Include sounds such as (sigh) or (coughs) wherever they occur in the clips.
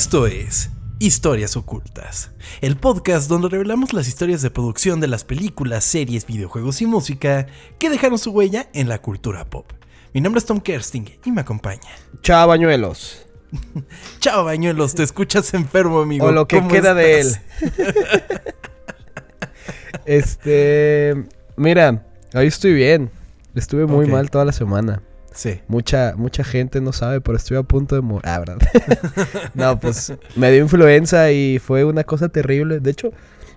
Esto es Historias Ocultas, el podcast donde revelamos las historias de producción de las películas, series, videojuegos y música que dejaron su huella en la cultura pop. Mi nombre es Tom Kersting y me acompaña. Chao, bañuelos. (laughs) Chao, bañuelos, te escuchas enfermo, amigo. O lo que ¿Cómo queda de él. (laughs) Este. Mira, hoy estoy bien. Estuve muy mal toda la semana. Sí. Mucha, mucha gente no sabe, pero estoy a punto de morir. Ah, ¿verdad? (laughs) no, pues me dio influenza y fue una cosa terrible. De hecho,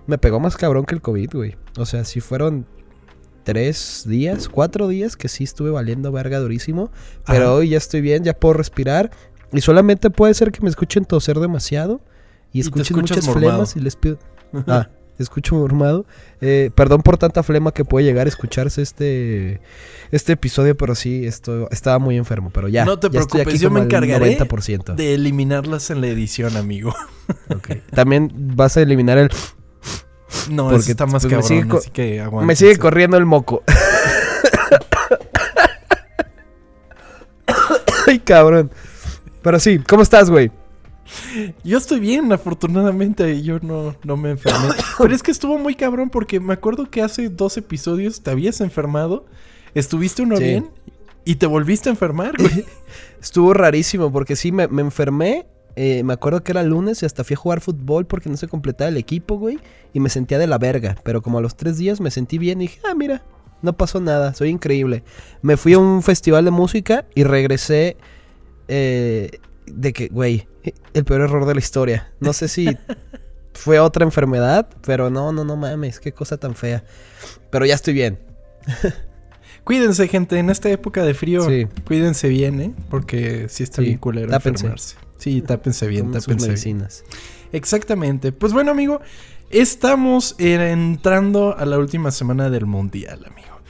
me pegó más cabrón que el COVID, güey. O sea, sí fueron tres días, cuatro días que sí estuve valiendo verga durísimo. Pero Ajá. hoy ya estoy bien, ya puedo respirar. Y solamente puede ser que me escuchen toser demasiado. Y escuchen muchas mormado. flemas y les pido... (laughs) Ah, escucho mormado. Eh, perdón por tanta flema que puede llegar a escucharse este, este episodio, pero sí, esto, estaba muy enfermo. Pero ya, No te ya estoy preocupes, aquí yo me encargaré 90%. De eliminarlas en la edición, amigo. También vas a eliminar el... No, Porque, está más pues, me sigue así que aguanta. Me sigue corriendo el moco. (laughs) Ay, cabrón. Pero sí, ¿cómo estás, güey? Yo estoy bien, afortunadamente, yo no, no me enfermé. (coughs) Pero es que estuvo muy cabrón porque me acuerdo que hace dos episodios te habías enfermado, estuviste uno Sí. bien y te volviste a enfermar, güey. (laughs) Estuvo rarísimo porque sí, me, me enfermé. eh, me acuerdo que era lunes y hasta fui a jugar fútbol porque no se completaba el equipo, güey. Y me sentía de la verga. Pero como a los tres días me sentí bien y dije, ah, mira, no pasó nada, soy increíble. Me fui a un festival de música y regresé eh, de que, güey, el peor error de la historia. No sé si fue otra enfermedad, pero no, no, no mames, qué cosa tan fea. Pero ya estoy bien. Cuídense, gente, en esta época de frío, Sí. cuídense bien, ¿eh? Porque sí está Sí, bien culero tápense. enfermarse. Sí, tápense bien, Tomen sus tápense bien. medicinas. Exactamente. Pues bueno, amigo, estamos entrando a la última semana del Mundial, amigo.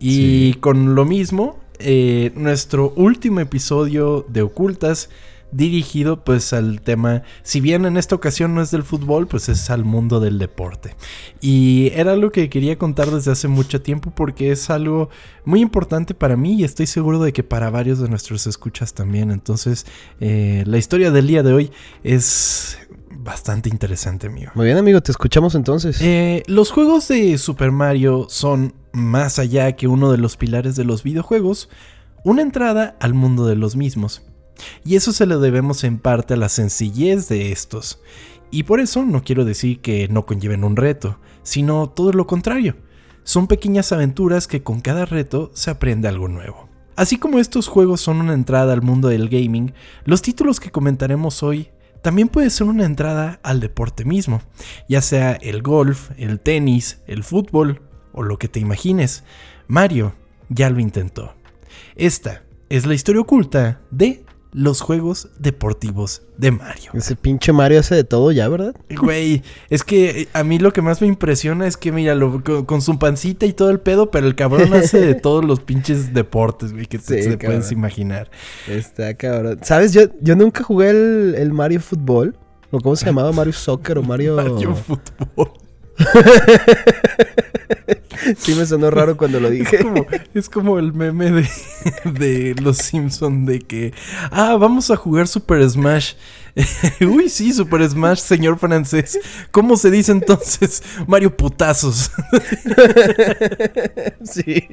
Y Sí. con lo mismo, eh, nuestro último episodio de Ocultas dirigido pues al tema, si bien en esta ocasión no es del fútbol, pues es al mundo del deporte. Y era algo que quería contar desde hace mucho tiempo porque es algo muy importante para mí y estoy seguro de que para varios de nuestros escuchas también. Entonces, eh, la historia del día de hoy es bastante interesante, amigo. Muy bien, amigo, te escuchamos entonces. Eh, los juegos de Super Mario son, más allá que uno de los pilares de los videojuegos, una entrada al mundo de los mismos. Y eso se lo debemos en parte a la sencillez de estos. Y por eso no quiero decir que no conlleven un reto, sino todo lo contrario. Son pequeñas aventuras que con cada reto se aprende algo nuevo. Así como estos juegos son una entrada al mundo del gaming, los títulos que comentaremos hoy también puede ser una entrada al deporte mismo, ya sea el golf, el tenis, el fútbol o lo que te imagines. Mario ya lo intentó. Esta es la historia oculta de los juegos deportivos de Mario. Ese pinche Mario hace de todo ya, ¿verdad? Güey, es que eh, a mí lo que más me impresiona es que, mira, lo- con, con su pancita y todo el pedo, pero el cabrón hace de (laughs) todos los pinches deportes, güey, que Sí, te puedes imaginar. Está cabrón. ¿Sabes? Yo, yo nunca jugué el, el Mario Fútbol. ¿O cómo se llamaba? Mario Soccer o Mario... (laughs) Mario Fútbol. (laughs) Sí me sonó raro cuando lo Es dije. como, es como el meme de, (laughs) de los Simpson de que, ah, vamos a jugar Super Smash. (laughs) Uy, sí, Super Smash, señor francés. ¿Cómo se dice entonces? Mario Putazos. sí.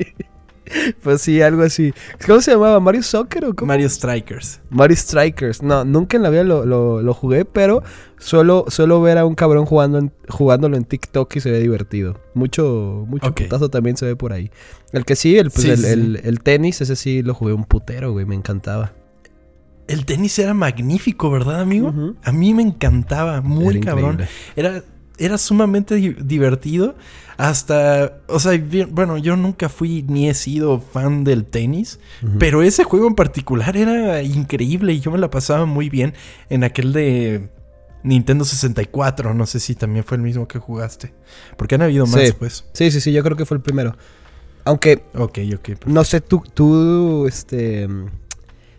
(laughs) Pues sí, algo así. ¿Cómo se llamaba? ¿Mario Soccer o cómo? Mario Strikers. Mario Strikers. No, nunca en la vida lo, lo- lo jugué, pero suelo, suelo ver a un cabrón jugando en- jugándolo en TikTok y se ve divertido. Mucho, mucho putazo también se ve por ahí. El que sí, el, pues, Sí, el, sí, el- el tenis, ese sí lo jugué un putero, güey, me encantaba. El tenis era magnífico, ¿verdad, amigo? A mí me encantaba, muy Era cabrón. increíble. Era, era sumamente di- divertido. Hasta, o sea, bien- bueno, yo nunca fui ni he sido fan del tenis, pero ese juego en particular era increíble y yo me la pasaba muy bien en aquel de Nintendo 64. No sé si también fue el mismo que jugaste, porque han habido más, Sí. pues. Sí, sí, sí, yo creo que fue el primero. Aunque, Ok, ok. no sé, ¿tú, tú este,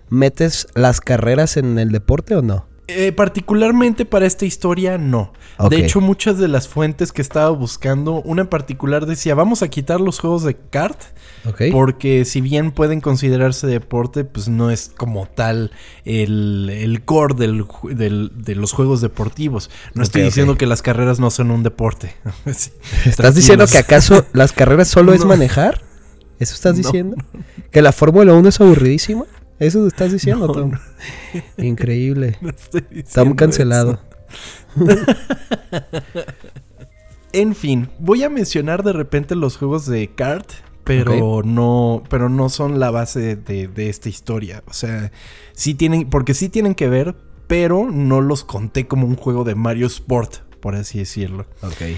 metes las carreras en el deporte o no? Eh, particularmente para esta historia, no. De hecho, muchas de las fuentes que estaba buscando, una en particular decía, vamos a quitar los juegos de kart, porque si bien pueden considerarse deporte, pues no es como tal el, el core del de los juegos deportivos. No estoy diciendo que las carreras no son un deporte. (laughs) Sí, ¿Estás diciendo que acaso las carreras solo es (laughs) manejar? ¿Eso estás No. diciendo? ¿Que la Fórmula 1 es aburridísima? ¿Eso estás diciendo, No, Tom? no. (laughs) Increíble. (laughs) No estoy diciendo cancelado. eso. (laughs) En fin, voy a mencionar de repente los juegos de kart, pero no, pero no son la base de, de esta historia. O sea, sí tienen, porque sí tienen que ver, pero no los conté como un juego de Mario Sport, por así decirlo. Ok.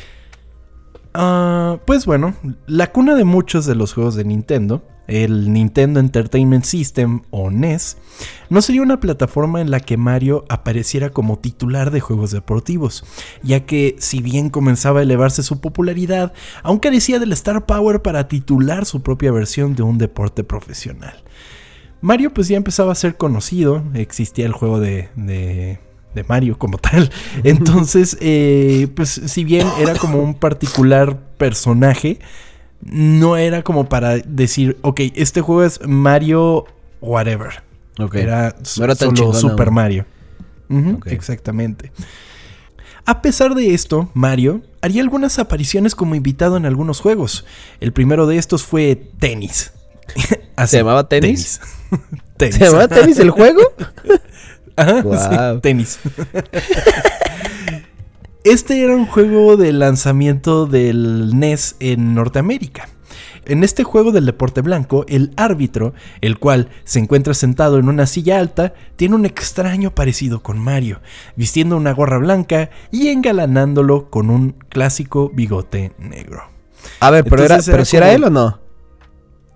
Ah, pues bueno, la cuna de muchos de los juegos de Nintendo, el Nintendo Entertainment System o NES, no sería una plataforma en la que Mario apareciera como titular de juegos deportivos, ya que si bien comenzaba a elevarse su popularidad, aún carecía del Star Power para titular su propia versión de un deporte profesional. Mario pues ya empezaba a ser conocido, existía el juego de, de, de Mario como tal. (laughs) Entonces, eh, pues si bien era como un particular personaje, no era como para decir, ok, este juego es Mario whatever. Era, No era tan solo Super aún. Mario. Exactamente. A pesar de esto, Mario haría algunas apariciones como invitado en algunos juegos. El primero de estos fue Tenis. (laughs) ¿Se llamaba tenis? (laughs) Tenis. ¿Se llamaba tenis el juego? (laughs) Ajá, Guau. sí, tenis. Este era un juego de lanzamiento del NES en Norteamérica. En este juego del deporte blanco, el árbitro, el cual se encuentra sentado en una silla alta, tiene un extraño parecido con Mario, vistiendo una gorra blanca y engalanándolo con un clásico bigote negro. A ver, pero, era, pero era si era él o no?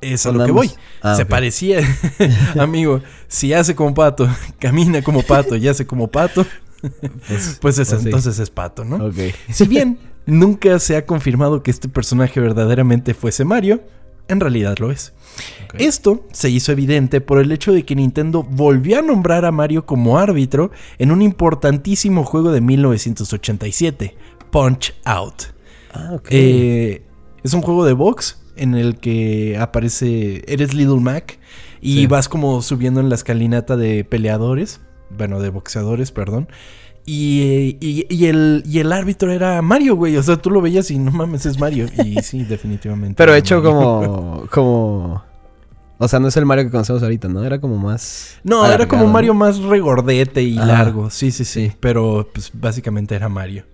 Es a ¿O lo que voy. Ah, se parecía, (laughs) (laughs) amigo, si hace como pato, (laughs) camina como pato y hace como pato, (laughs) pues, es- pues sí. entonces es pato, ¿no? Ok. Si bien nunca se ha confirmado que este personaje verdaderamente fuese Mario, en realidad lo es. Esto se hizo evidente por el hecho de que Nintendo volvió a nombrar a Mario como árbitro en un importantísimo juego de 1987, Punch Out. Ah, ok. Eh, es un juego de box en el que aparece, eres Little Mac y Sí. vas como subiendo en la escalinata de peleadores, bueno, de boxeadores, perdón. Y, y- y el, y el árbitro era Mario, güey. O sea, tú lo veías y no mames, es Mario. Y (laughs) sí, definitivamente. Pero hecho Mario. como, (laughs) como... O sea, no es el Mario que conocemos ahorita, ¿no? Era como más... No, era como. Mario más regordete y largo. Sí, sí, sí, Sí. Pero pues básicamente era Mario.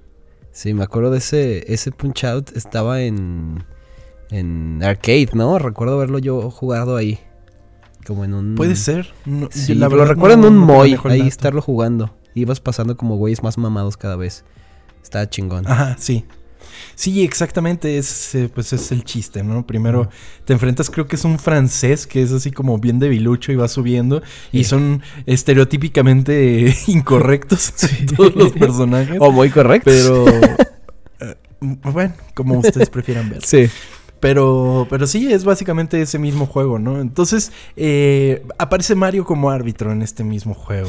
Sí, me acuerdo de ese, ese Punch Out. Estaba en, en arcade, ¿no? Recuerdo verlo yo jugado ahí. Como en un... Puede ser. No, Sí, la lo recuerdo no- en un no Moy, ahí estarlo jugando. Ibas pasando como güeyes más mamados cada vez. Estaba chingón. Ajá, sí. Sí, exactamente, es, eh, pues es el chiste, ¿no? Primero te enfrentas, creo que es un francés que es así como bien debilucho y va subiendo y son estereotípicamente (laughs) incorrectos (laughs) todos los personajes. O muy correcto. Pero (laughs) eh, bueno, como ustedes prefieran ver. Sí. Pero, pero sí, es básicamente ese mismo juego, ¿no? Entonces, eh, aparece Mario como árbitro en este mismo juego.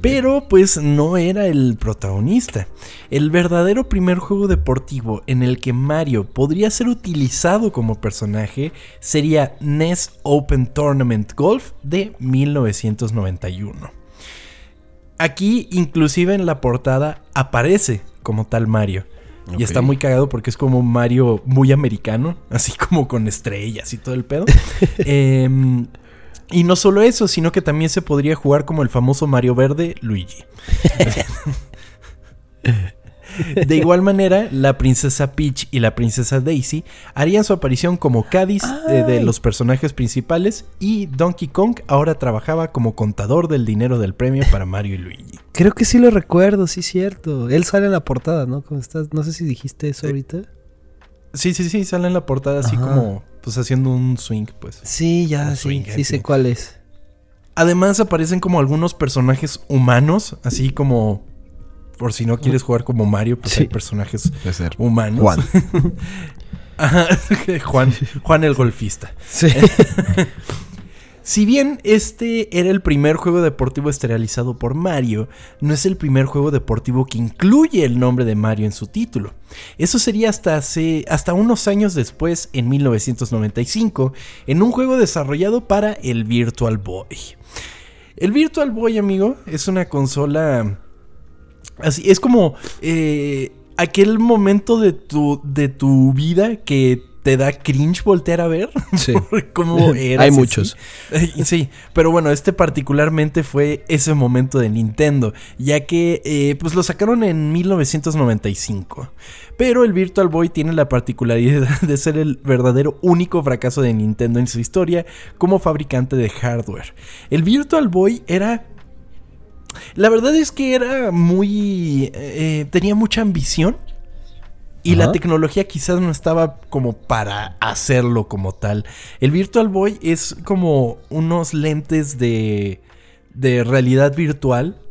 Pero, pues, no era el protagonista. El verdadero primer juego deportivo en el que Mario podría ser utilizado como personaje sería NES Open Tournament Golf de 1991. Aquí, inclusive en la portada, aparece como tal Mario. Y está muy cagado porque es como Mario muy americano, (laughs) así como con estrellas y todo el pedo. (laughs) Em, y no solo eso, sino que también se podría jugar como el famoso Mario Verde Luigi. (laughs) (laughs) De igual manera, la princesa Peach y la princesa Daisy harían su aparición como Cádiz eh, de los personajes principales y Donkey Kong ahora trabajaba como contador del dinero del premio para Mario y Luigi. Creo que sí lo recuerdo, sí, cierto. Él sale en la portada, ¿no? Como estás, no sé si dijiste eso Eh, ahorita. Sí, sí, sí, sale en la portada así Ajá. como pues haciendo un swing, pues. Sí, ya, sí, sí sé cuál es. Además aparecen como algunos personajes humanos, así como por si no quieres jugar como Mario, pues Sí. hay personajes Puede ser. humanos. Juan. (laughs) Ajá, Juan, Juan el golfista. Sí. (laughs) Si bien este era el primer juego deportivo esterilizado por Mario, no es el primer juego deportivo que incluye el nombre de Mario en su título. Eso sería hasta, hace, hasta unos años después, en 1995, en un juego desarrollado para el Virtual Boy. El Virtual Boy, amigo, es una consola... Así, es como eh, aquel momento de tu, de tu vida que te da cringe voltear a ver. Sí. (laughs) Como era. (laughs) Hay muchos. Sí, pero bueno, este particularmente fue ese momento de Nintendo, ya que eh, pues lo sacaron en 1995. Pero el Virtual Boy tiene la particularidad (laughs) de ser el verdadero único fracaso de Nintendo en su historia como fabricante de hardware. El Virtual Boy era la verdad es que era muy... Eh, tenía mucha ambición. Y la tecnología quizás no estaba como para hacerlo como tal. El Virtual Boy es como unos lentes de, de realidad virtual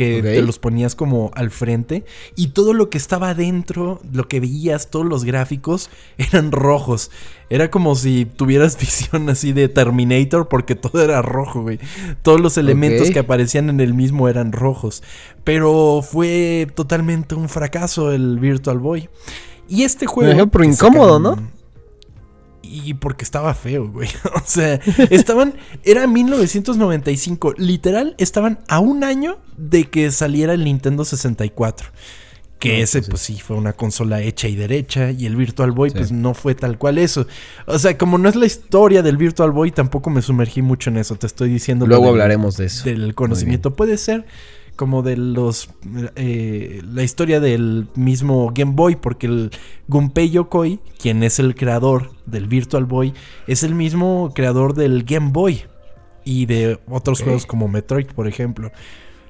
que te los ponías como al frente y todo lo que estaba adentro, lo que veías, todos los gráficos (laughs) eran rojos. Era como si tuvieras (laughs) visión así de Terminator porque todo era rojo, güey. Todos los elementos que aparecían en el mismo eran rojos. Pero fue totalmente un fracaso el Virtual Boy. Y este juego... Que incómodo, sacaron- ¿no? Y porque estaba feo, güey. (laughs) O sea, estaban. Era 1995. Literal, estaban a un año de que saliera el Nintendo 64. Que No, ese, pues pues sí, fue una consola hecha y derecha. Y el Virtual Boy, Sí. pues no fue tal cual eso. O sea, como no es la historia del Virtual Boy, tampoco me sumergí mucho en eso. Te estoy diciendo. Luego del- hablaremos de eso. Del conocimiento. Puede ser como de los. eh, la historia del mismo Game Boy, porque el Gunpei Yokoi, quien es el creador del Virtual Boy, es el mismo creador del Game Boy y de otros juegos como Metroid, por ejemplo.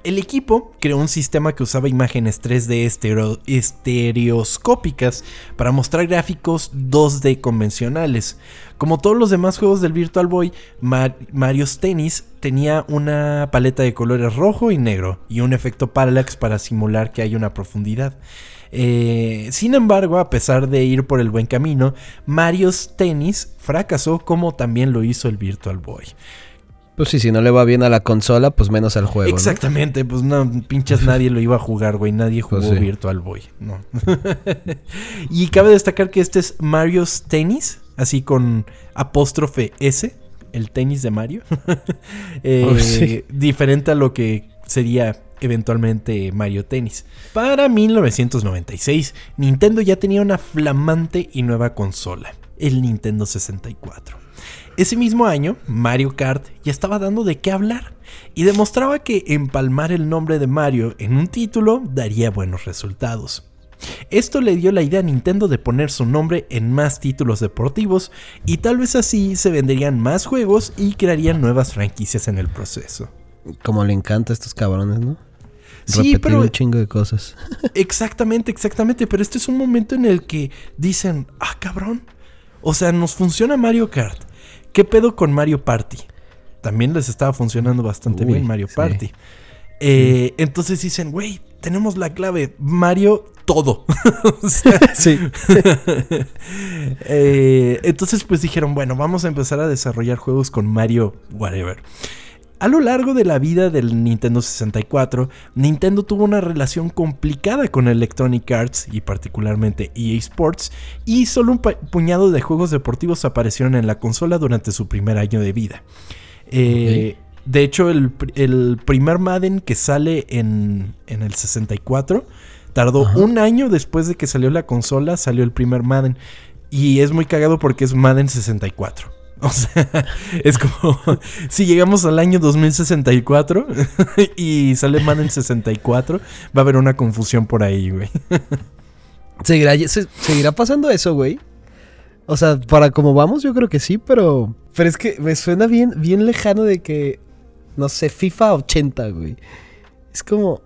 El equipo creó un sistema que usaba imágenes 3D estereo- estereoscópicas para mostrar gráficos 2D convencionales. Como todos los demás juegos del Virtual Boy, Mar- Mario's Tennis tenía una paleta de colores rojo y negro y un efecto parallax para simular que hay una profundidad. Eh, sin embargo, a pesar de ir por el buen camino, Mario's Tennis fracasó como también lo hizo el Virtual Boy. Pues sí, si no le va bien a la consola, pues menos al juego. ¿no? Exactamente, pues no, pinches nadie lo iba a jugar, güey. Nadie jugó Pues sí. Virtual Boy, no. (laughs) y cabe destacar que este es Mario's Tennis, así con apóstrofe S, el tenis de Mario. (laughs) Eh, Oh, sí. Diferente a lo que sería eventualmente Mario Tennis. Para 1996, Nintendo ya tenía una flamante y nueva consola, el Nintendo 64. Ese mismo año, Mario Kart ya estaba dando de qué hablar y demostraba que empalmar el nombre de Mario en un título daría buenos resultados. Esto le dio la idea a Nintendo de poner su nombre en más títulos deportivos y tal vez así se venderían más juegos y crearían nuevas franquicias en el proceso. Como le encanta a estos cabrones, ¿no? Sí, Repetir pero un chingo de cosas. (laughs) Exactamente, exactamente. Pero este es un momento en el que dicen, ah, cabrón. O sea, nos funciona Mario Kart. ¿Qué pedo con Mario Party? También les estaba funcionando bastante Uy, bien Mario sí. Party. Eh, Entonces dicen, güey, tenemos la clave. Mario todo. (laughs) Sea, sí. (laughs) eh, entonces pues dijeron, bueno, vamos a empezar a desarrollar juegos con Mario whatever. A lo largo de la vida del Nintendo 64, Nintendo tuvo una relación complicada con Electronic Arts y particularmente EA Sports, y solo un puñado de juegos deportivos aparecieron en la consola durante su primer año de vida. Eh, De hecho, el, pr- el primer Madden que sale en, en el 64 tardó Ajá. un año después de que salió la consola, salió el primer Madden. Y es muy cagado porque es Madden 64. (laughs) O sea, es como (laughs) si llegamos al año 2064 (laughs) y sale Madden 64, va a haber una confusión por ahí, güey. ¿Seguirá, se- ¿Seguirá pasando eso, güey? O sea, para como vamos, yo creo que sí, pero. Pero es que me suena bien, bien lejano de que. No sé, FIFA 80, güey. Es como.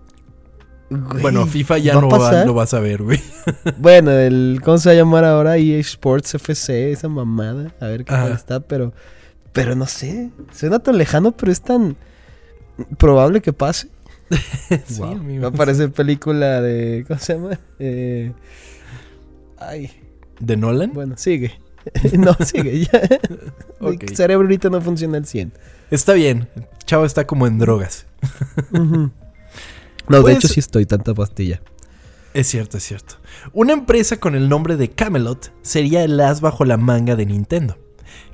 Güey, Bueno, FIFA ya ¿va no va- lo vas a ver, güey. (laughs) Bueno, el. ¿Cómo se va a llamar ahora? EA Sports FC, esa mamada. A ver qué tal está, pero. Pero no sé. Suena tan lejano, pero es tan. Probable que pase. (laughs) Sí, Wow. amigo. Va a parecer película de. ¿Cómo se llama? Eh, ay. ¿De Nolan? Bueno, sigue. (laughs) no, sigue ya. Ok. Mi cerebro ahorita no funciona al 100. Está bien. Chavo está como en drogas. Ujú. No, de hecho sí estoy tanta pastilla. Es cierto, es cierto. Una empresa con el nombre de Camelot sería el as bajo la manga de Nintendo.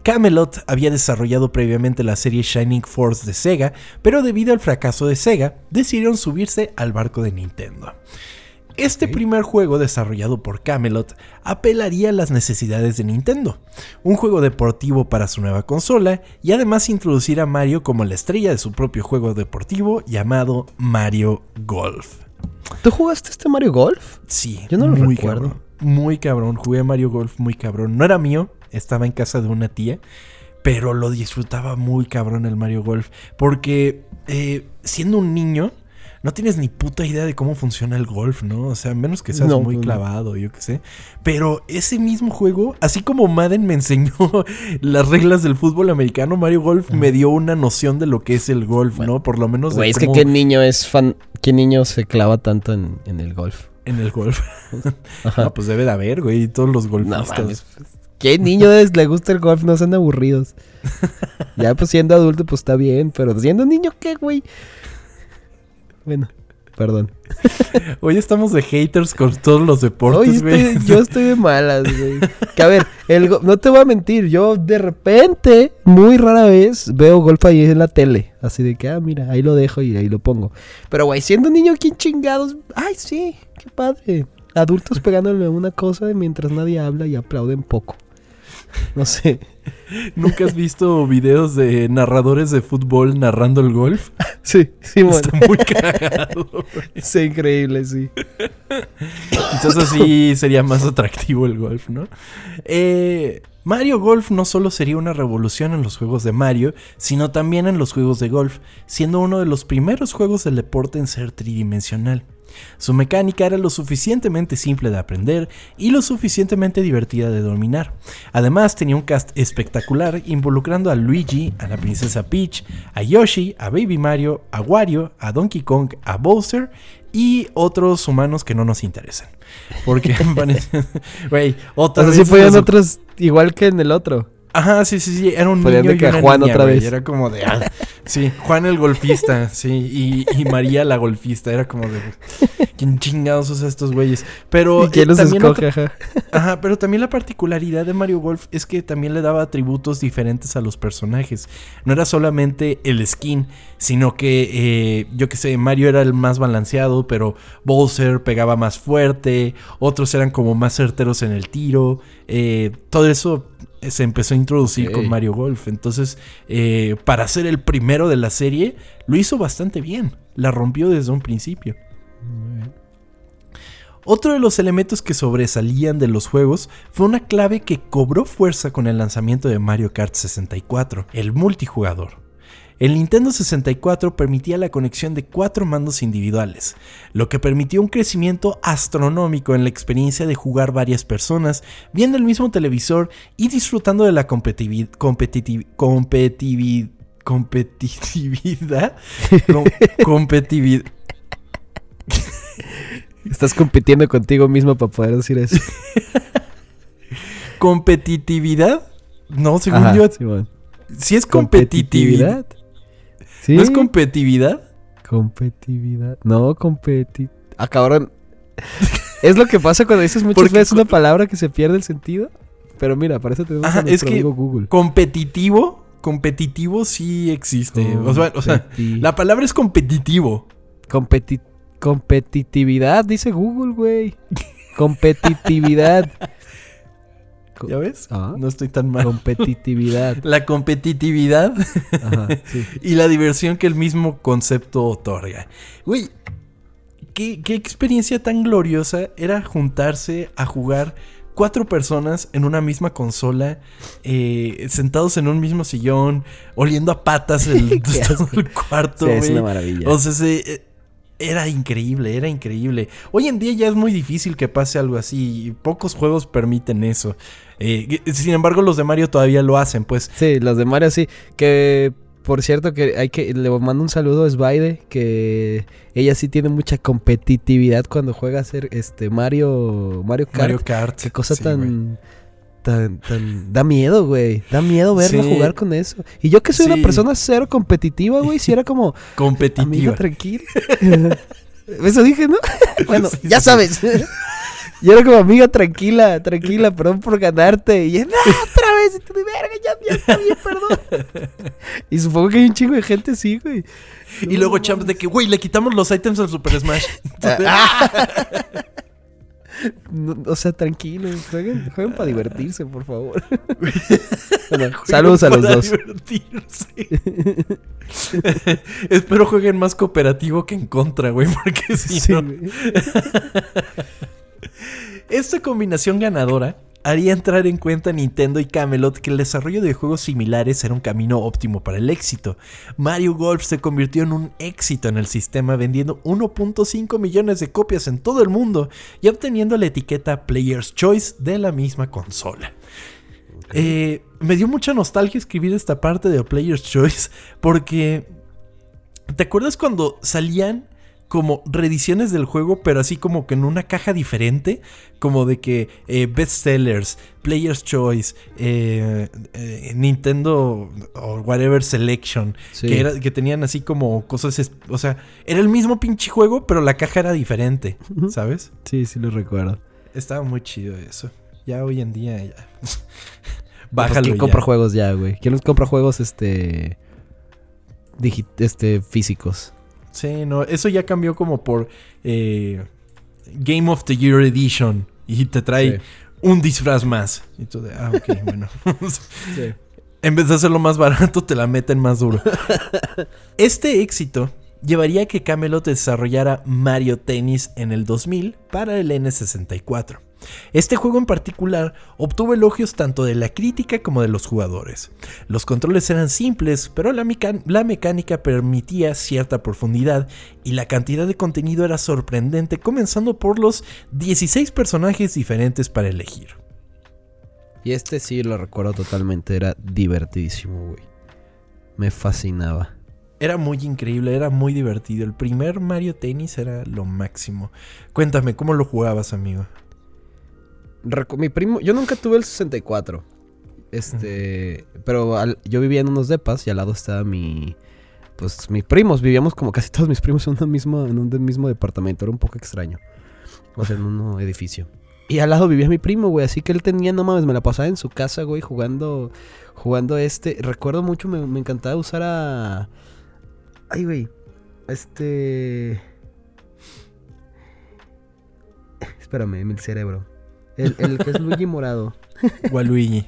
Camelot había desarrollado previamente la serie Shining Force de Sega, pero debido al fracaso de Sega, decidieron subirse al barco de Nintendo. Este primer juego desarrollado por Camelot apelaría a las necesidades de Nintendo, un juego deportivo para su nueva consola y además introducir a Mario como la estrella de su propio juego deportivo llamado Mario Golf. ¿Tú jugaste este Mario Golf? Sí, Yo no lo muy recuerdo. Cabrón, muy cabrón. Jugué a Mario Golf muy cabrón. No era mío, estaba en casa de una tía, pero lo disfrutaba muy cabrón el Mario Golf. Porque eh, siendo un niño, no tienes ni puta idea de cómo funciona el golf, ¿no? O sea, menos que seas No, muy no, clavado, yo qué sé. Pero ese mismo juego, así como Madden me enseñó (laughs) las reglas del fútbol americano, Mario Golf me dio una noción de lo que es el golf, Bueno, ¿no? Por lo menos Güey, es que qué niño es fan... ¿Qué niño se clava tanto en, en el golf? en el golf. (laughs) Ajá. Pues debe de haber, güey, todos los golfistas. ¿Qué niño es- le gusta el golf? No sean aburridos. (laughs) ya, pues siendo adulto, pues está bien. Pero siendo niño, ¿qué, güey? Bueno, perdón. (laughs) Hoy estamos de haters con todos los deportes, güey. yo estoy de malas, güey. Que a ver, el no te voy a mentir. Yo de repente, muy rara vez, veo golf ahí en la tele. Así de que, ah, mira, ahí lo dejo y ahí lo pongo. Pero, güey, siendo niño, ¿quién chingados? Ay, sí, qué padre. Adultos pegándole una cosa mientras nadie habla y aplauden poco. No sé. ¿Nunca has visto videos de narradores de fútbol narrando el golf? Sí, sí, bueno. Está muy cagado. Es increíble, sí. Quizás así sería más atractivo el golf, ¿no? Eh, Mario Golf no solo sería una revolución en los juegos de Mario, sino también en los juegos de golf, siendo uno de los primeros juegos del deporte en ser tridimensional. Su mecánica era lo suficientemente simple de aprender y lo suficientemente divertida de dominar. Además tenía un cast espectacular involucrando a Luigi, a la princesa Peach, a Yoshi, a Baby Mario, a Wario, a Donkey Kong, a Bowser y otros humanos que no nos interesan. Porque (laughs) (laughs) Güey, otra O sea, vez sí podían otros igual que en el otro. Ajá, sí, sí, sí, era un Podían niño de y que una Juan niña, otra güey, vez. Era como de, ah, sí, Juan el golfista, sí, y, y María la golfista, era como de, ¿quién chingados usa estos güeyes? Pero ¿Y quién eh, los también escoge? otra- Ajá. Ajá, pero también la particularidad de Mario Golf es que también le daba atributos diferentes a los personajes. No era solamente el skin, sino que, eh, yo que sé, Mario era el más balanceado, pero Bowser pegaba más fuerte, otros eran como más certeros en el tiro. eh, todo eso se empezó a introducir con Mario Golf. Entonces, eh, para ser el primero de la serie, lo hizo bastante bien. La rompió desde un principio. Otro de los elementos que sobresalían de los juegos fue una clave que cobró fuerza con el lanzamiento de Mario Kart 64, el multijugador. El Nintendo 64 permitía la conexión de cuatro mandos individuales, lo que permitió un crecimiento astronómico en la experiencia de jugar varias personas, viendo el mismo televisor y disfrutando de la competitivi- competitivi- competitivi- competitividad. (laughs) com- competitividad. Estás compitiendo contigo mismo para poder decir eso. (laughs) competitividad. No, según Ajá, yo, Simón. si es competitividad. Sí. ¿No es competitividad? competitividad. No, competi... Ah, cabrón. (laughs) es lo que pasa cuando dices muchas Porque veces una palabra que se pierde el sentido. Pero mira, para eso tenemos Ajá, a nuestro es que- amigo Google. Competitivo, competitivo sí existe. O sea, o sea, Competi- la palabra es competitivo. competi- competitividad, dice Google, güey. (laughs) Competitividad. ¿Ya ves? Ah. No estoy tan mal. Competitividad. (laughs) La competitividad Ajá, sí. (laughs) y la diversión que el mismo concepto otorga. Güey, ¿qué, qué experiencia tan gloriosa era juntarse a jugar cuatro personas en una misma consola, eh, sentados en un mismo sillón, oliendo a patas el, (laughs) todo cuarto, Sí, es una maravilla. O sea, se- eh, era increíble, era increíble. Hoy en día ya es muy difícil que pase algo así. y Pocos juegos permiten eso. Eh, sin embargo, los de Mario todavía lo hacen, pues. Sí, los de Mario sí. Que por cierto que hay que le mando un saludo a Svaide que ella sí tiene mucha competitividad cuando juega a ser este Mario Mario Kart. Mario Kart. Qué cosa sí, tan. Tan, tan, da miedo, güey. Da miedo verlo Sí. jugar con eso. Y yo que soy Sí. una persona cero competitiva, güey, si era como, (laughs) amiga, Competitiva. tranquila. (laughs) Eso dije, ¿no? (laughs) bueno, Sí, ya sabes. Yo era como amiga, tranquila, tranquila, perdón por ganarte. Y no, otra vez, y tú de verga, ya, ya está bien, perdón. y supongo que hay un chingo de gente así, güey. Y luego Champs de que, güey, le quitamos los ítems al Super Smash. No, o sea, tranquilo, jueguen, jueguen para divertirse, por favor. (laughs) Bueno, saludos a los para dos. divertirse. (laughs) Espero jueguen más cooperativo que en contra, güey, porque si Sí, no... (laughs) Esta combinación ganadora haría entrar en cuenta a Nintendo y Camelot que el desarrollo de juegos similares era un camino óptimo para el éxito. Mario Golf se convirtió en un éxito en el sistema vendiendo 1.5 millones de copias en todo el mundo y obteniendo la etiqueta Player's Choice de la misma consola. Eh, me dio mucha nostalgia escribir esta parte de Player's Choice porque... ¿Te acuerdas cuando salían como reediciones del juego, pero así como que en una caja diferente? Como de que eh, bestsellers, Player's Choice, eh, eh, Nintendo o whatever Selection, Sí. que, era, que tenían así como cosas, o sea, era el mismo pinche juego, pero la caja era diferente. ¿sabes? Sí, sí lo recuerdo. Estaba muy chido eso. Ya hoy en día ya. (laughs) Pues, Bájalo ¿Quién ya. compra juegos ya, güey? ¿Quién nos compra juegos, este... este, físicos? Sí, no, eso ya cambió como por eh, Game of the Year Edition y te trae Sí. un disfraz más. Y tú de, ah, ok, (laughs) bueno. Sí. En vez de hacerlo más barato, te la meten más duro. (laughs) Este éxito llevaría a que Camelot desarrollara Mario Tennis en el 2000 para el N64. Este juego en particular obtuvo elogios tanto de la crítica como de los jugadores. Los controles eran simples, pero la, la mecánica permitía cierta profundidad y la cantidad de contenido era sorprendente, comenzando por los 16 personajes diferentes para elegir. Y este sí lo recuerdo totalmente, era divertidísimo, güey. Me fascinaba. Era muy increíble, era muy divertido. El primer Mario Tennis era lo máximo. Cuéntame, ¿cómo lo jugabas, amigo? Mi primo, yo nunca tuve el 64. Este, pero al- yo vivía en unos depas y al lado estaba mi pues mis primos, vivíamos como casi todos mis primos en un mismo en un mismo departamento, era un poco extraño. O sea, en un (laughs) edificio. Y al lado vivía mi primo, güey, así que él tenía, no mames, me la pasaba en su casa, güey, jugando jugando este, recuerdo mucho me, me encantaba usar a Ay, güey. Este Espérame, mi cerebro. El, el que es Luigi Morado. (laughs) Waluigi.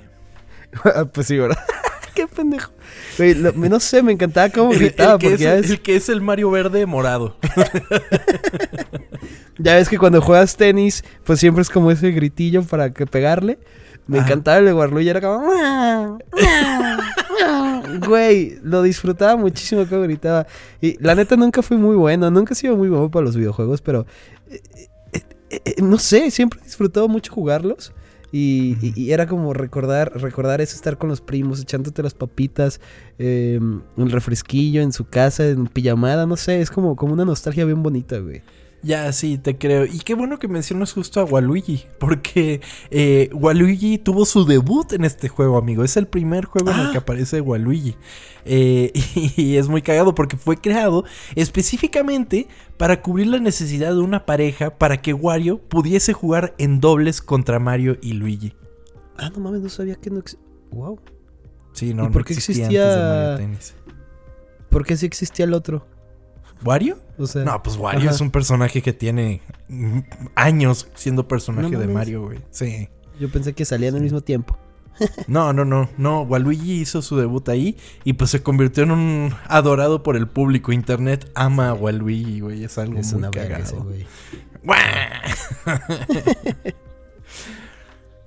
Ah, pues sí, ¿verdad? (laughs) Qué pendejo. Güey, lo- no sé, me encantaba cómo El, gritaba. el que porque es, ya, ves, el que es el Mario verde morado. (laughs) ya ves que cuando juegas tenis, pues siempre es como ese gritillo para que pegarle. Me Ajá. encantaba el de era como. (laughs) Güey, lo disfrutaba muchísimo cómo gritaba. Y la neta nunca fui muy bueno, nunca he sido muy bueno para los videojuegos, pero. eh, eh, eh, no sé, siempre he disfrutado mucho jugarlos. Y, y- era como recordar, recordar eso, estar con los primos, echándote las papitas, un refresquillo en su casa, en pijamada, no sé, es como, como una nostalgia bien bonita, güey. Ya, sí, te creo. Y qué bueno que mencionas justo a Waluigi. Porque eh, Waluigi tuvo su debut en este juego, amigo. Es el primer juego en el Ah. que aparece Waluigi. Eh, (laughs) y es muy cagado porque fue creado específicamente para cubrir la necesidad de una pareja para que Wario pudiese jugar en dobles contra Mario y Luigi. Ah, no mames, no sabía que no ex- Wow. Sí, no, ¿Y no por qué existía, existía- antes de Mario Tennis. ¿Por qué sí existía el otro? ¿Wario? O sea, No, pues Wario Ajá. es un personaje que tiene años siendo personaje No de mames. Mario, güey. Sí. yo pensé que salían al mismo tiempo. (laughs) No, no, no, no. Waluigi hizo su debut ahí y pues se convirtió en un adorado por el público. Internet ama a Waluigi, güey. Es algo Es muy una cagado. güey. (laughs) (laughs)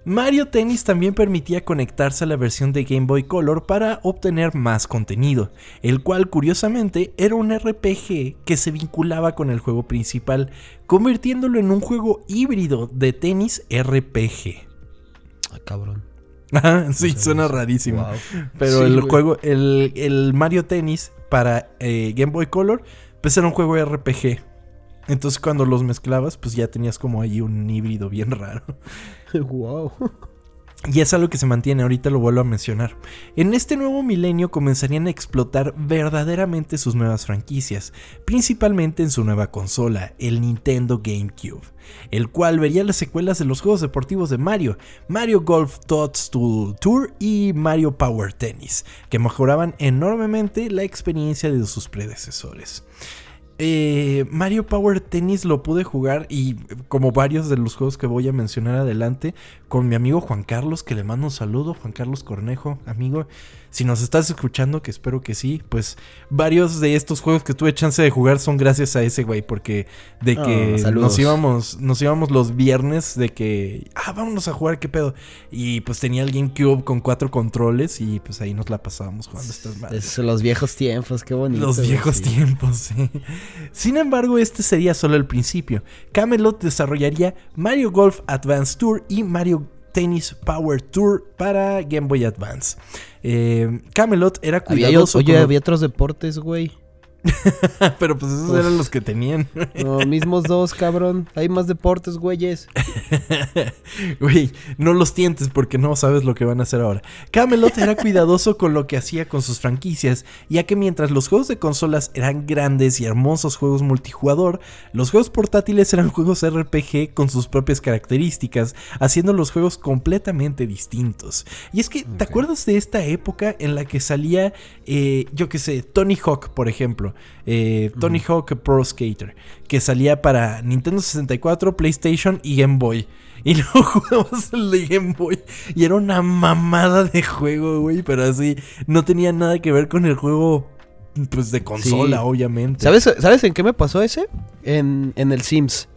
Mario Tennis también permitía conectarse a la versión de Game Boy Color para obtener más contenido, el cual curiosamente era un RPG que se vinculaba con el juego principal, convirtiéndolo en un juego híbrido de tenis RPG. Ah, cabrón. Sí, suena rarísimo. Wow. Pero Sí, el güey. juego, el, el Mario Tennis para eh, Game Boy Color, pues era un juego RPG. Entonces cuando los mezclabas, pues ya tenías como ahí un híbrido bien raro. (laughs) wow. Y es algo que se mantiene, ahorita lo vuelvo a mencionar. En este nuevo milenio comenzarían a explotar verdaderamente sus nuevas franquicias, principalmente en su nueva consola, el Nintendo GameCube, el cual vería las secuelas de los juegos deportivos de Mario, Mario Golf Toadstool Tour y Mario Power Tennis, que mejoraban enormemente la experiencia de sus predecesores. Eh, Mario Power Tennis lo pude jugar y como varios de los juegos que voy a mencionar adelante, con mi amigo Juan Carlos, que le mando un saludo, Juan Carlos Cornejo, amigo. Si nos estás escuchando, que espero que sí, pues varios de estos juegos que tuve chance de jugar son gracias a ese güey, porque de que nos íbamos, nos íbamos los viernes de que, ah, vámonos a jugar, qué pedo. Y pues tenía el GameCube con cuatro controles y pues ahí nos la pasábamos jugando estas madres. los viejos tiempos, qué bonito. Los viejos tiempos, sí. Sin embargo, este sería solo el principio. Camelot desarrollaría Mario Golf Advance Tour y Mario Tennis Power Tour para Game Boy Advance. Eh, Camelot era cuidadoso. oye, había otros deportes, güey. (laughs) Pero pues esos eran los que tenían. (laughs) No, mismos dos, cabrón. Hay más deportes, güeyes. (laughs) Güey, no los tientes porque no sabes lo que van a hacer ahora. Camelot era cuidadoso con lo que hacía con sus franquicias, ya que mientras los juegos de consolas eran grandes y hermosos juegos multijugador, los juegos portátiles eran juegos RPG con sus propias características, haciendo los juegos completamente distintos. Y es que, ¿te acuerdas de esta época en la que salía, eh, yo qué sé, Tony Hawk, por ejemplo? Eh, Tony Hawk Pro Skater, que salía para Nintendo 64, PlayStation y Game Boy. Y (laughs) luego jugamos el de Game Boy y era una mamada de juego, güey, pero así no tenía nada que ver con el juego pues de consola, obviamente. ¿Sabes, ¿Sabes en qué me pasó ese? En, en el Sims.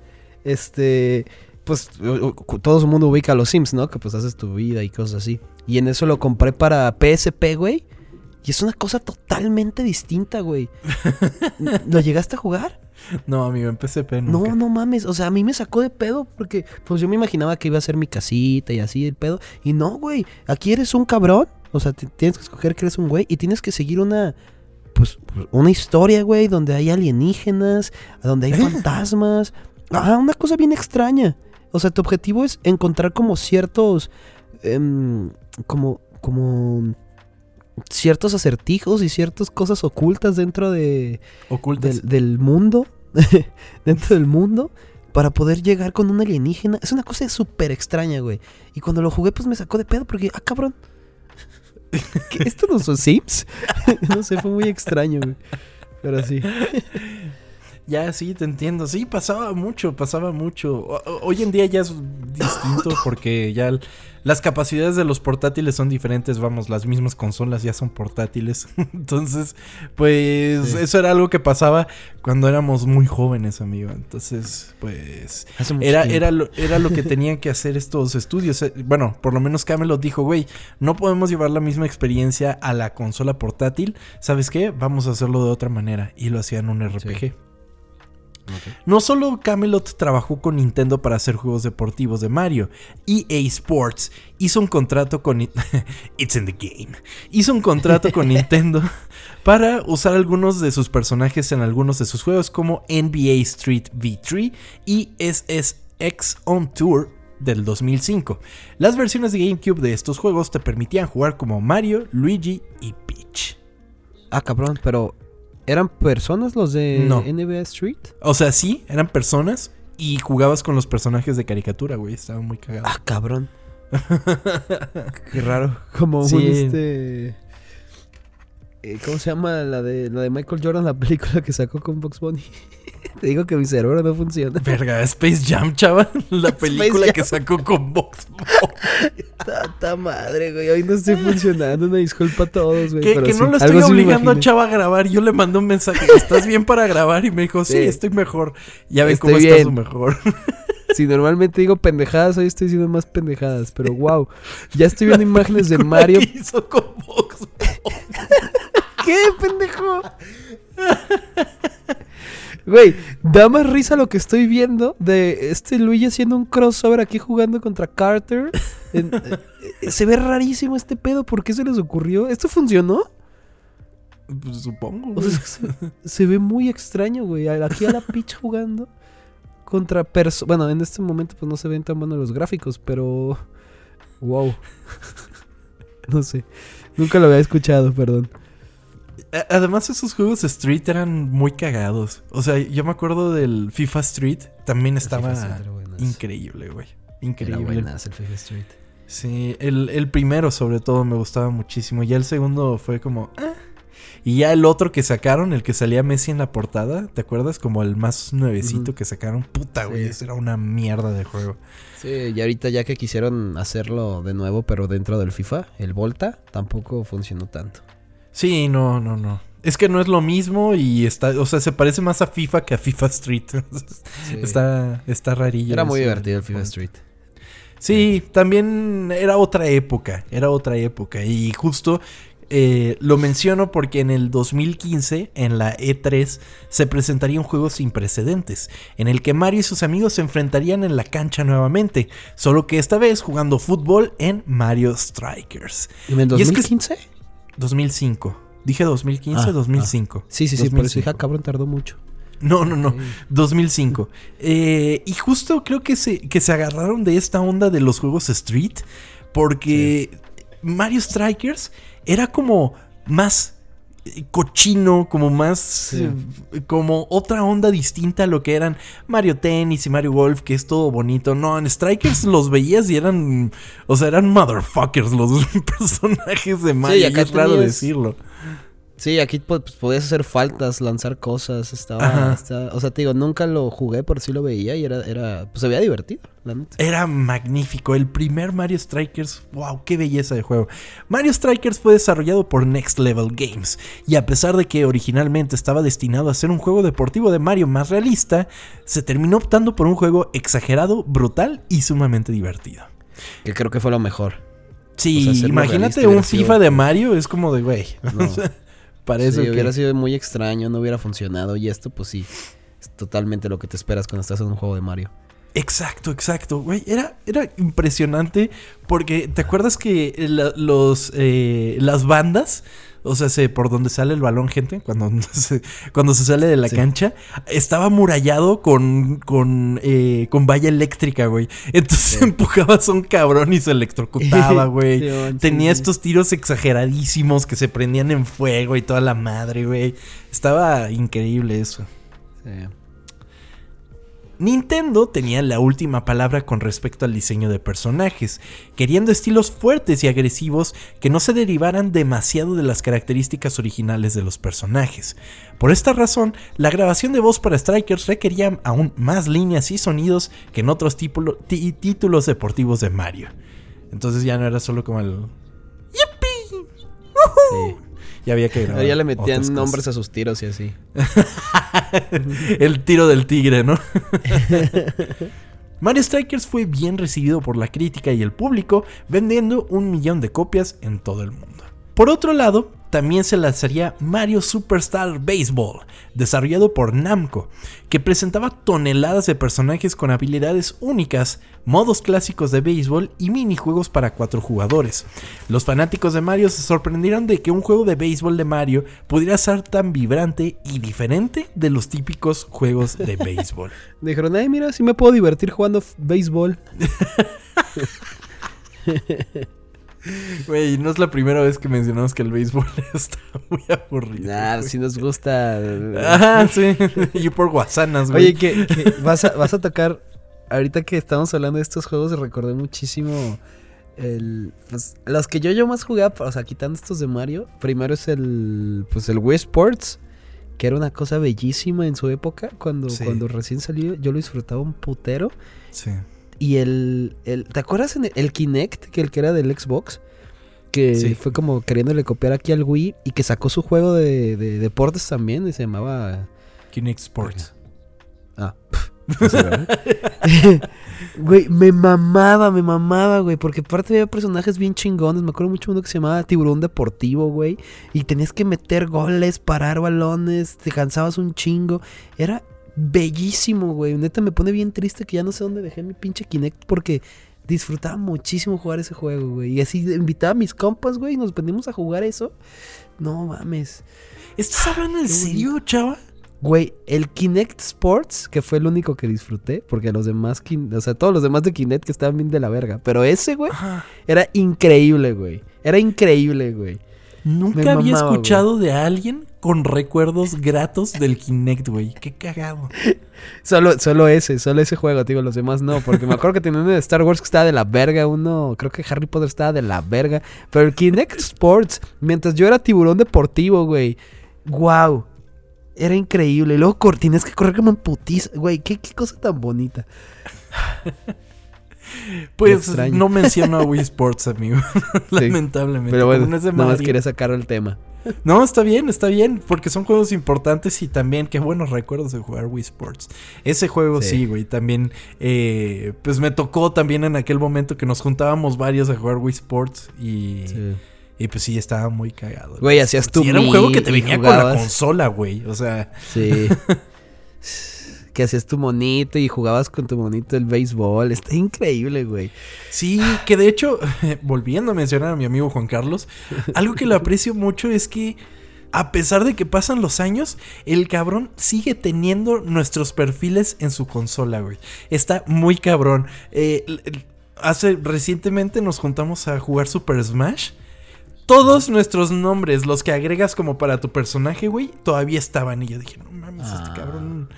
Este, pues todo el mundo ubica a los Sims, ¿no? Que pues haces tu vida y cosas así. Y en eso lo compré para PSP, güey. Y es una cosa totalmente distinta, güey. ¿Lo llegaste a jugar? No, amigo, en PSP nunca. No, no mames. O sea, a mí me sacó de pedo porque pues yo me imaginaba que iba a ser mi casita y así el pedo. Y no, güey. Aquí eres un cabrón. O sea, tienes que escoger que eres un güey y tienes que seguir una pues, pues una historia, güey, donde hay alienígenas, donde hay fantasmas. Ah, una cosa bien extraña. O sea, tu objetivo es encontrar como ciertos em, como como ciertos acertijos y ciertas cosas ocultas dentro de Del, mundo. (laughs) dentro del mundo. Para poder llegar con un alienígena. Es una cosa súper extraña, güey. Y cuando lo jugué, pues me sacó de pedo porque, ah, cabrón. ¿Esto no son Sims? (laughs) no sé, fue muy extraño, güey. Pero sí. Ya, sí, te entiendo. Sí, pasaba mucho, pasaba mucho. hoy en día ya es distinto (laughs) porque ya las capacidades de los portátiles son diferentes. Vamos, las mismas consolas ya son portátiles. (laughs) Entonces, pues eso era algo que pasaba cuando éramos muy jóvenes, amigo. Entonces, pues era, era, lo, era lo que (laughs) tenían que hacer estos estudios. Eh, bueno, por lo menos Camelot dijo, güey, no podemos llevar la misma experiencia a la consola portátil. ¿Sabes qué? Vamos a hacerlo de otra manera. Y lo hacían un RPG. No solo Camelot trabajó con Nintendo para hacer juegos deportivos de Mario, EA Sports hizo un contrato con (laughs) It's in the game. Hizo un contrato con (laughs) Nintendo para usar algunos de sus personajes en algunos de sus juegos como NBA Street V3 y SSX On Tour del 2005. Las versiones de GameCube de estos juegos te permitían jugar como Mario, Luigi y Peach. Ah, cabrón, pero ¿Eran personas los de NBA Street? O sea, sí, eran personas y jugabas con los personajes de caricatura, güey. Estaba muy cagado. Ah, cabrón. (laughs) Qué raro. Como un este. Eh, ¿Cómo se llama la de, la de Michael Jordan, la película que sacó con Box Bunny? (laughs) Te digo que mi cerebro no funciona. Verga, Space Jam, chaval. (laughs) La película que sacó con Box Bunny. (laughs) Tata madre, güey. Hoy no estoy funcionando. Una disculpa a todos, güey. Que, no lo estoy obligando a Chava a grabar. Yo le mandé un mensaje. ¿Estás bien para grabar? Y me dijo, sí, estoy mejor. Ya ven cómo estás mejor. Si normalmente digo pendejadas, hoy estoy diciendo más pendejadas. Pero wow. Ya estoy viendo imágenes de Mario. ¿Qué hizo con Box ¿Qué, pendejo? Güey, da más risa lo que estoy viendo de este Luigi haciendo un crossover aquí jugando contra Carter. Eh, eh, se ve rarísimo este pedo. ¿Por qué se les ocurrió? ¿Esto funcionó? Pues supongo. se, ve muy extraño, güey. Aquí a la pitch jugando contra personas. Bueno, en este momento pues no se ven tan buenos los gráficos, pero Wow. (laughs) no sé. Nunca lo había escuchado, perdón. Además, esos juegos Street eran muy cagados. O sea, yo me acuerdo del FIFA Street. También estaba era increíble, güey. Era Increíble. buenas el FIFA Street. Sí, el, el primero sobre todo me gustaba muchísimo. Ya el segundo fue como... "Ah". Y ya el otro que sacaron, el que salía Messi en la portada, ¿te acuerdas? Como el más nuevecito que sacaron. Puta, güey, Sí. ese era una mierda de juego. Sí, y ahorita ya que quisieron hacerlo de nuevo, pero dentro del FIFA, el Volta tampoco funcionó tanto. Sí, no, no, no. Es que no es lo mismo y está... O sea, se parece más a FIFA que a FIFA Street. (laughs) Sí. está, está rarillo. Era muy divertido el FIFA. Street. Sí, también era otra época, era otra época. Y justo eh, lo menciono porque en el 2015, en la E3, se presentaría un juego sin precedentes, en el que Mario y sus amigos se enfrentarían en la cancha nuevamente, solo que esta vez jugando fútbol en Mario Strikers. ¿En el Y es que- 2015? 2005. Dije 2015, Ah, 2005. Sí, sí, sí, por eso dije, 2005. ah, cabrón, tardó mucho. No, no, no. Sí. 2005. Eh, y justo creo que se, que se agarraron de esta onda de los juegos Street. Porque Mario Strikers era como más cochino, como más... Sí. eh, como otra onda distinta a lo que eran Mario Tennis y Mario Golf, que es todo bonito. No, en Strikers los veías y eran... O sea, eran motherfuckers los (laughs) personajes de Mario. y acá es raro tenías- decirlo. Sí, aquí pues, podías hacer faltas, lanzar cosas, estaba, O sea, te digo, nunca lo jugué, pero sí lo veía y era... era pues se veía divertido, la neta. Era magnífico. El primer Mario Strikers, wow, qué belleza de juego. Mario Strikers fue desarrollado por Next Level Games. Y a pesar de que originalmente estaba destinado a ser un juego deportivo de Mario más realista, se terminó optando por un juego exagerado, brutal y sumamente divertido. Que creo que fue lo mejor. Sí, O sea, hacerlo imagínate un FIFA de Mario, es como de, güey. No. (laughs) Parece Sí, que... hubiera sido muy extraño, no hubiera funcionado. Y esto, pues sí, es totalmente lo que te esperas cuando estás en un juego de Mario. Exacto, exacto, güey. Era, era impresionante porque te acuerdas que la- los, eh, las bandas, o sea, se- por donde sale el balón, gente, cuando (laughs) se, cuando se sale de la Sí. cancha, estaba amurallado con, con, eh, con valla eléctrica, güey. Entonces Sí. (laughs) empujabas a un cabrón y se electrocutaba, (laughs) güey. Sí, Tenía estos tiros exageradísimos que se prendían en fuego y toda la madre, güey. Estaba increíble eso. Sí. Nintendo tenía la última palabra con respecto al diseño de personajes, queriendo estilos fuertes y agresivos que no se derivaran demasiado de las características originales de los personajes. Por esta razón, la grabación de voz para Strikers requería aún más líneas y sonidos que en otros títulos deportivos de Mario. Entonces ya no era solo como el... ¡Yippee! Sí. Ya había que (laughs) grabar Ya le metían cosas. nombres a sus tiros y así. (laughs) El tiro del tigre, ¿no? (laughs) Mario Strikers fue bien recibido por la crítica y el público, vendiendo un millón de copias en todo el mundo. Por otro lado, también se lanzaría Mario Superstar Baseball, desarrollado por Namco, que presentaba toneladas de personajes con habilidades únicas, modos clásicos de béisbol y minijuegos para cuatro jugadores. Los fanáticos de Mario se sorprendieron de que un juego de béisbol de Mario pudiera ser tan vibrante y diferente de los típicos juegos de (laughs) béisbol. Dijeron, ay, mira, sí me puedo divertir jugando béisbol. (laughs) Güey, no es la primera vez que mencionamos que el béisbol (laughs) está muy aburrido. Nah, si nos gusta. Ajá, sí. (laughs) Y por guasanas, güey. Oye, que, que vas, a, vas a tocar. Ahorita que estamos hablando de estos juegos, recordé muchísimo. El, pues, los que yo, yo más jugaba, o sea, quitando estos de Mario. Primero es el. Pues el Wii Sports. Que era una cosa bellísima en su época. Cuando, Sí. cuando recién salió, yo lo disfrutaba un putero. Sí. Y el, el ¿te acuerdas en el, el Kinect, que el que era del Xbox? Que Sí. fue como queriéndole copiar aquí al Wii y que sacó su juego de, de deportes también y se llamaba... Kinect Sports. Ah. (laughs) (laughs) Güey, me mamaba, me mamaba, güey, porque aparte había personajes bien chingones, me acuerdo mucho uno que se llamaba Tiburón Deportivo, güey, y tenías que meter goles, parar balones, te cansabas un chingo, era bellísimo, güey, neta me pone bien triste que ya no sé dónde dejé mi pinche Kinect porque disfrutaba muchísimo jugar ese juego, güey, y así invitaba a mis compas, güey, y nos venimos a jugar eso, no mames. ¿Estás hablando en serio, chava? Güey, el Kinect Sports, que fue el único que disfruté, porque los demás, o sea, todos los demás de Kinect que estaban bien de la verga. Pero ese, güey, Ajá. era increíble, güey. Era increíble, güey. Nunca había escuchado de alguien con recuerdos gratos del Kinect, güey. Qué cagado. Solo, solo ese, solo ese juego, digo, los demás no. Porque me acuerdo que tenía uno de Star Wars que estaba de la verga, uno, creo que Harry Potter estaba de la verga. Pero el Kinect Sports, mientras yo era tiburón deportivo, güey. Wow. Era increíble. Y luego tienes que correr como en putiza. Güey, qué, qué cosa tan bonita. Pues no menciono a Wii Sports, amigo. (laughs) Lamentablemente. Pero bueno, nada más quería sacar el tema. No, está bien, está bien, porque son juegos importantes y también qué buenos recuerdos de jugar Wii Sports. Ese juego Sí. sí, güey, también, eh, pues me tocó también en aquel momento que nos juntábamos varios a jugar Wii Sports y, y pues sí, estaba muy cagado. Güey, hacías Sports. tu Y era un juego que te venía con la consola, güey, o sea, Sí. (laughs) que hacías tu monito y jugabas con tu monito el béisbol. Está increíble, güey. Sí, que de hecho, (laughs) volviendo a mencionar a mi amigo Juan Carlos, algo que le aprecio mucho es que a pesar de que pasan los años, el cabrón sigue teniendo nuestros perfiles en su consola, güey. Está muy cabrón. Eh, hace recientemente nos juntamos a jugar Super Smash. Todos nuestros nombres, los que agregas como para tu personaje, güey, todavía estaban. Y yo dije, no mames, este Ah. cabrón.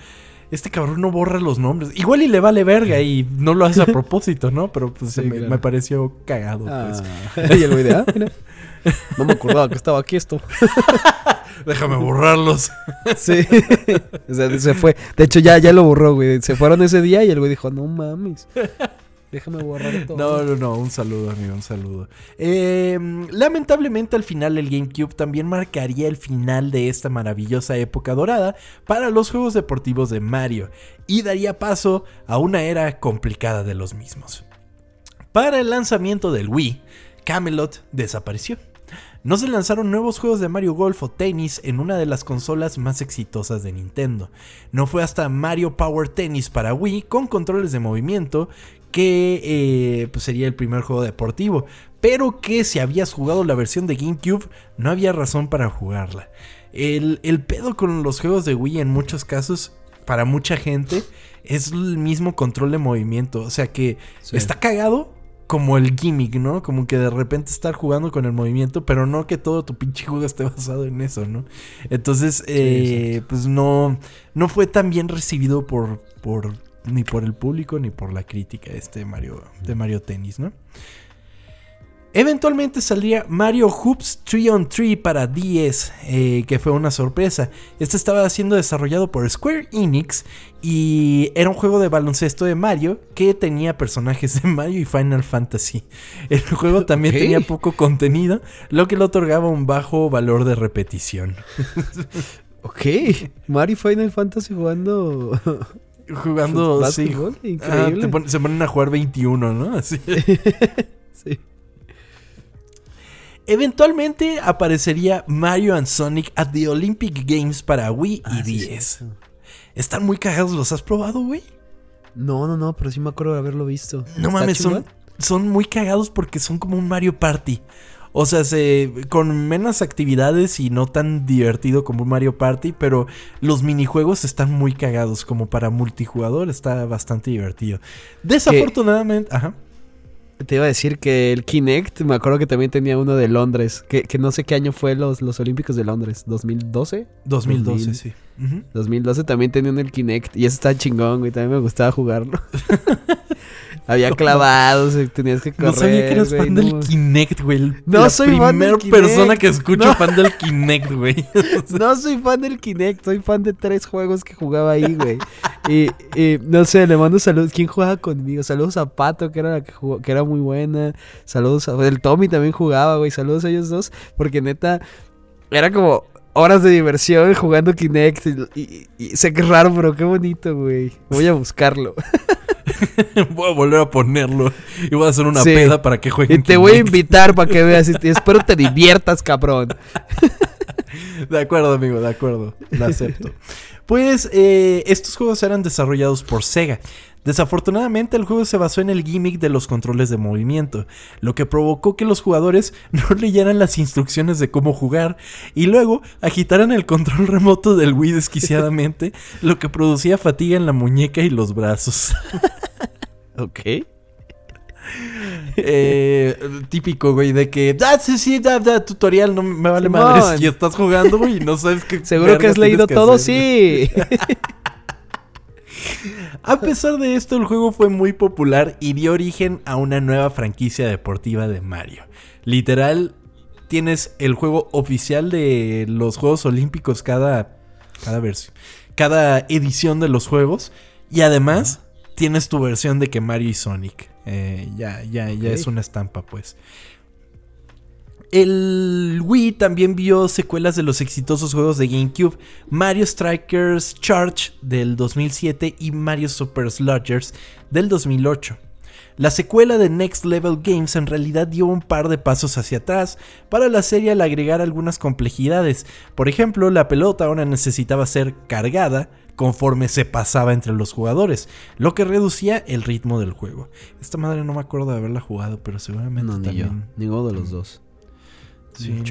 Este cabrón no borra los nombres. Igual y le vale verga y no lo hace a (laughs) propósito, ¿no? Pero pues Sí, me, claro. me pareció cagado. pues. Ah. (laughs) y el güey de, ah, mira. No me acordaba que estaba aquí esto. (laughs) Déjame borrarlos. Sí. o sea, se fue. De hecho, ya, ya lo borró, güey. Se fueron ese día y el güey dijo, no mames. Déjame borrar todo. No, no, no, un saludo, amigo, un saludo. Eh, lamentablemente, al final, el GameCube también marcaría el final de esta maravillosa época dorada para los juegos deportivos de Mario y daría paso a una era complicada de los mismos. Para el lanzamiento del Wii, Camelot desapareció. No se lanzaron nuevos juegos de Mario Golf o Tennis en una de las consolas más exitosas de Nintendo. No fue hasta Mario Power Tennis para Wii con controles de movimiento que eh, pues sería el primer juego deportivo, pero que si habías jugado la versión de GameCube no había razón para jugarla. El, el pedo con los juegos de Wii en muchos casos, para mucha gente, es el mismo control de movimiento, o sea que Sí. está cagado como el gimmick, ¿no? Como que de repente estar jugando con el movimiento, pero no que todo tu pinche juego esté basado en eso, ¿no? Entonces, eh, pues no, no fue tan bien recibido por, por ni por el público ni por la crítica este Mario de Mario Tennis, ¿no? Eventualmente saldría Mario Hoops 3 on 3 para 10, eh, que fue una sorpresa. Este estaba siendo desarrollado por Square Enix y era un juego de baloncesto de Mario que tenía personajes de Mario y Final Fantasy. El juego también tenía poco contenido, lo que le otorgaba un bajo valor de repetición. (laughs) Ok. Mario Final Fantasy jugando. Jugando, sí. Básquetbol, Ah, increíble. te pon- se ponen a jugar 21, ¿no? (laughs) Así. Sí. Eventualmente aparecería Mario and Sonic at the Olympic Games para Wii y Ah, sí, 10. cierto. Están muy cagados, ¿los has probado, güey? No, no, no, pero sí me acuerdo de haberlo visto. No ¿Está mames, son, son muy cagados porque son como un Mario Party. O sea, se, con menos actividades y no tan divertido como un Mario Party, pero los minijuegos están muy cagados. Como para multijugador está bastante divertido. Desafortunadamente, ajá. Te iba a decir que el Kinect, me acuerdo que también tenía uno de Londres, que, que no sé qué año fue los, los Olímpicos de Londres, ¿2012? 2012, 2000. sí. Ujú. 2012 también tenía uno el Kinect y ese está chingón, güey, también me gustaba jugarlo. (laughs) Había clavados, y tenías que correr. No sabía que eras güey, fan no del. Kinect, güey. No La soy fan del primer persona Kinect. que escucho No. fan del Kinect, güey. (laughs) No soy fan del Kinect, soy fan de tres juegos que jugaba ahí, güey. Y, y, no sé, le mando saludos. ¿Quién jugaba conmigo? Saludos a Pato, que era la que jugó- que era muy buena. Saludos a. El Tommy también jugaba, güey. Saludos a ellos dos. Porque neta, era como horas de diversión jugando Kinect. Y, y- y sé que es raro, pero qué bonito, güey. Voy a buscarlo. (laughs) voy a volver a ponerlo. Y voy a hacer una Sí. peda para que Y jueguen te voy a invitar para que veas. Y (laughs) espero te diviertas, cabrón. De acuerdo, amigo, de acuerdo. Lo acepto. Pues eh, estos juegos eran desarrollados por Sega. Desafortunadamente el juego se basó en el gimmick de los controles de movimiento, lo que provocó que los jugadores (laughs) no leyeran las instrucciones de cómo jugar y luego agitaran el control remoto del Wii desquiciadamente, (laughs) lo que producía fatiga en la muñeca y los brazos. (laughs) Ok. Eh, típico, güey, de que, ah, sí, sí, da, da, tutorial, no me vale Simón. madres. Y estás jugando, güey, y no sabes qué. Seguro que has leído que todo, hacer. sí. (laughs) A pesar de esto, el juego fue muy popular y dio origen a una nueva franquicia deportiva de Mario. Literal, tienes el juego oficial de los Juegos Olímpicos cada, cada versión, cada edición de los juegos. Y además, tienes tu versión de que Mario y Sonic. Eh, ya, ya, ya es una estampa, pues. El Wii también vio secuelas de los exitosos juegos de GameCube, Mario Strikers Charge del 2007 y Mario Super Slugers del 2008. La secuela de Next Level Games en realidad dio un par de pasos hacia atrás para la serie al agregar algunas complejidades. Por ejemplo, la pelota ahora necesitaba ser cargada conforme se pasaba entre los jugadores, lo que reducía el ritmo del juego. Esta madre no me acuerdo de haberla jugado, pero seguramente No, ni yo. también. Ninguno de los dos. Sí.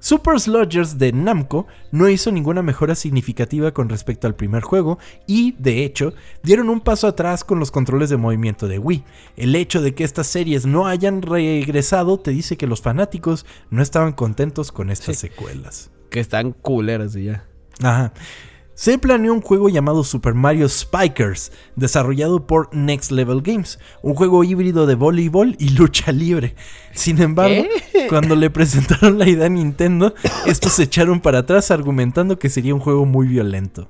Super Sludgers de Namco no hizo ninguna mejora significativa con respecto al primer juego y, de hecho, dieron un paso atrás con los controles de movimiento de Wii. El hecho de que estas series no hayan regresado te dice que los fanáticos no estaban contentos con estas Sí. secuelas. Que están culeras y ya. Ajá. Se planeó un juego llamado Super Mario Spikers, desarrollado por Next Level Games, un juego híbrido de voleibol y lucha libre. Sin embargo, cuando le presentaron la idea a Nintendo, (laughs) estos se echaron para atrás argumentando que sería un juego muy violento.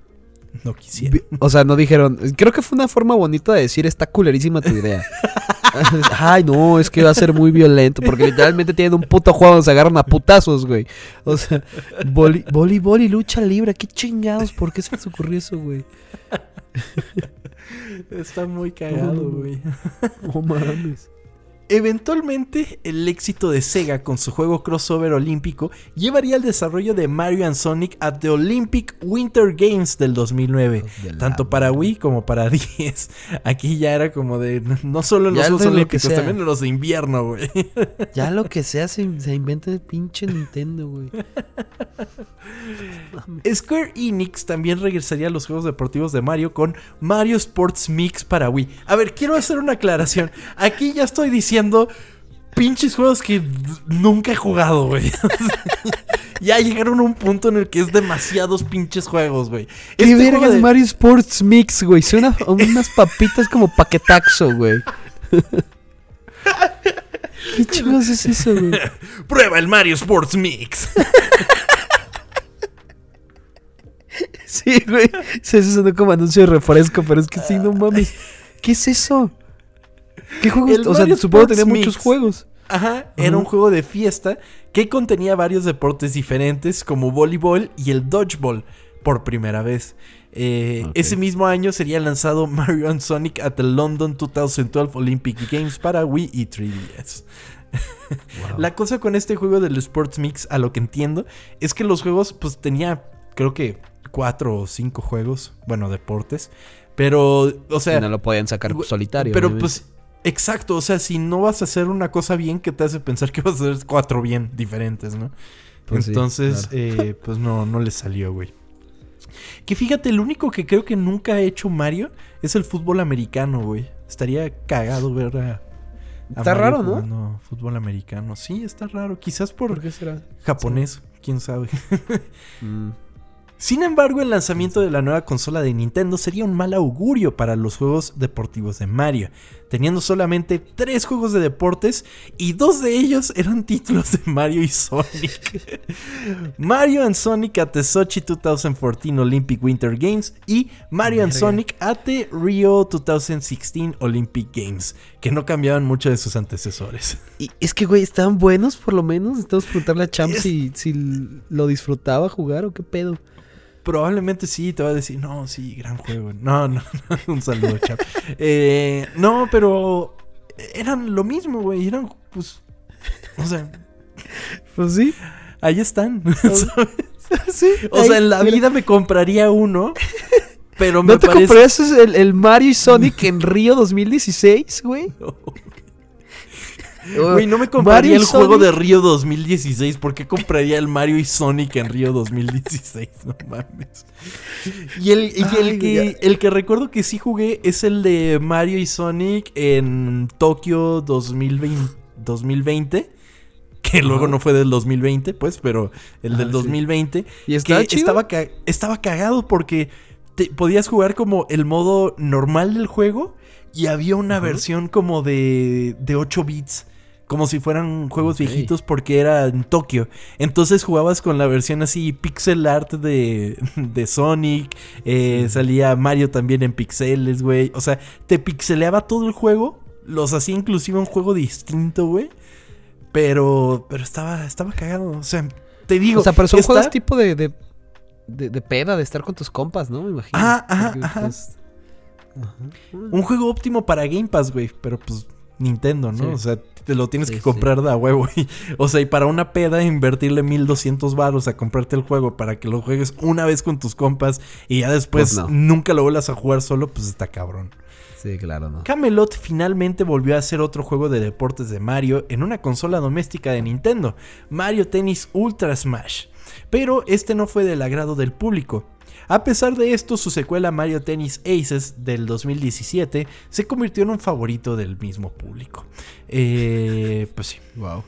No quisiera. Vi- O sea, no dijeron. Creo que fue una forma bonita de decir está culerísima tu idea. (laughs) (laughs) Ay, no, es que va a ser muy violento. Porque literalmente tienen un puto juego donde se agarran a putazos, güey. O sea, voleibol y lucha libre. Qué chingados, ¿por qué se les ocurrió eso, güey? Está muy cagado, güey. No mames. Eventualmente, el éxito de Sega con su juego crossover olímpico llevaría al desarrollo de Mario and Sonic at the Olympic Winter Games del 2009, Hijos de la tanto para. Wii como para (laughs) 10. Aquí ya era como de no solo en los Juegos lo Olímpicos, sea. también en los de invierno, güey. (laughs) Ya lo que sea se, se inventa el pinche Nintendo, güey. (laughs) Square Enix también regresaría a los juegos deportivos de Mario con Mario Sports Mix para Wii. A ver, quiero hacer una aclaración. Aquí ya estoy diciendo pinches juegos que nunca he jugado, güey. (laughs) ya llegaron a un punto en el que es demasiados pinches juegos, güey. ¿Qué Este vergas de- Mario Sports Mix, güey? Suena a unas papitas como paquetaxo, güey. ¿Qué chingos es eso, güey? (laughs) Prueba el Mario Sports Mix. Sí, güey. Se eso sonó como anuncio de refresco, pero es que sí, no mames. ¿Qué es eso? ¿Qué juegos? El O sea, Mario supongo que tenía muchos juegos. Ajá, era un juego de fiesta que contenía varios deportes diferentes como voleibol y el dodgeball por primera vez. Eh. Ese mismo año sería lanzado (laughs) Mario and Sonic at the London 2012 Olympic Games para Wii y 3DS. La cosa con este juego del Sports Mix, a lo que entiendo, es que los juegos, pues tenía, creo que cuatro o cinco juegos, bueno, deportes, pero, o sea, Y no lo podían sacar solitario. pero obviamente. pues, exacto, o sea, si no vas a hacer una cosa bien, que te hace pensar que vas a hacer cuatro bien diferentes, ¿no? Pues sí, Entonces, claro. eh, pues no, no le salió, güey. Que fíjate, el único que creo que nunca ha hecho Mario es el fútbol americano, güey. Estaría cagado ver a. a Está Mario raro, ¿no? jugando Fútbol americano. Sí, está raro. Quizás por, ¿Por qué será? japonés, quién sabe. (laughs) Mm. Sin embargo, el lanzamiento de la nueva consola de Nintendo sería un mal augurio para los juegos deportivos de Mario, teniendo solamente tres juegos de deportes y dos de ellos eran títulos de Mario y Sonic. (laughs) Mario and Sonic at the Sochi 2014 Olympic Winter Games y Mario and. Sonic at the Rio 2016 Olympic Games, que no cambiaban mucho de sus antecesores. Y es que, güey, estaban buenos por lo menos. Estamos preguntarle a Champ Es- si, si lo disfrutaba jugar o qué pedo. Probablemente sí, te va a decir, no, sí, gran juego. No, no, no, (laughs) un saludo, chap. Eh, no, pero eran lo mismo, güey. Eran, pues, o sea, Pues sí. ahí están. (laughs) ¿sabes? (laughs) Sí, O ahí, sea, en la mira. vida me compraría uno, pero me ¿No te parece... comprarías el, el Mario y Sonic en Río 2016, güey? Güey, no me compraría Mario el juego de. Río 2016. ¿Por qué compraría el Mario y Sonic en Río 2016? (laughs) No mames. Y el, y el Ay, que, el que recuerdo que sí jugué es el de Mario y Sonic en Tokio 2020. 2020 que luego no fue del 2020, pues, pero el Ah, del sí. 2020. ¿Y estaba que chido? Estaba, ca- estaba cagado porque te- podías jugar como el modo normal del juego y había una Ajá. versión como de, de 8 bits. Como si fueran juegos viejitos porque era en Tokio. Entonces jugabas con la versión así pixel art de, de Sonic. eh, Salía Mario también en pixeles, güey. O sea, te pixeleaba todo el juego. Los hacía inclusive un juego distinto, güey. Pero, pero estaba, estaba cagado. O sea, te digo. o sea, pero son está- juegos tipo de, de, de, de peda, de estar con tus compas, ¿no? Me imagino. Ajá, ajá. pues, ajá. Un juego óptimo para Game Pass, güey. Pero pues Nintendo, ¿no? Sí. O sea, te lo tienes Sí, que sí. comprar de a huevo. y- o sea, y para una peda invertirle 1200 baros a comprarte el juego para que lo juegues una vez con tus compas y ya después Pues no. nunca lo vuelvas a jugar solo, pues está cabrón. Sí, claro, ¿no? Camelot finalmente volvió a hacer otro juego de deportes de Mario en una consola doméstica de Nintendo, Mario Tennis Ultra Smash. Pero este no fue del agrado del público. A pesar de esto, su secuela Mario Tennis Aces del 2017 se convirtió en un favorito del mismo público. Eh, pues sí, Wow.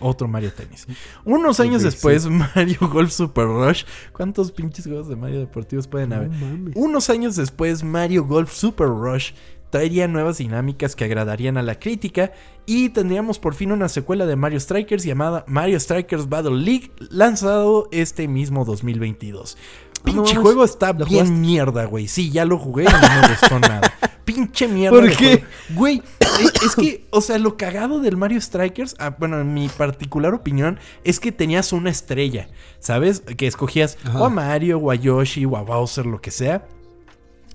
otro Mario Tennis. Unos años después, (laughs) Mario Golf Super Rush. ¿Cuántos pinches juegos de Mario deportivos pueden haber? Unos años después, Mario Golf Super Rush traería nuevas dinámicas que agradarían a la crítica y tendríamos por fin una secuela de Mario Strikers llamada Mario Strikers Battle League, lanzado este mismo 2022. Pinche juego está ¿lo bien jugaste? mierda, güey. Sí, ya lo jugué y no me gustó (laughs) nada. Pinche mierda. ¿Por qué? Güey, eh, es que, o sea, lo cagado del Mario Strikers, ah, bueno, en mi particular opinión, es que tenías una estrella, ¿sabes? Que escogías Ajá. o a Mario, o a Yoshi, o a Bowser, lo que sea.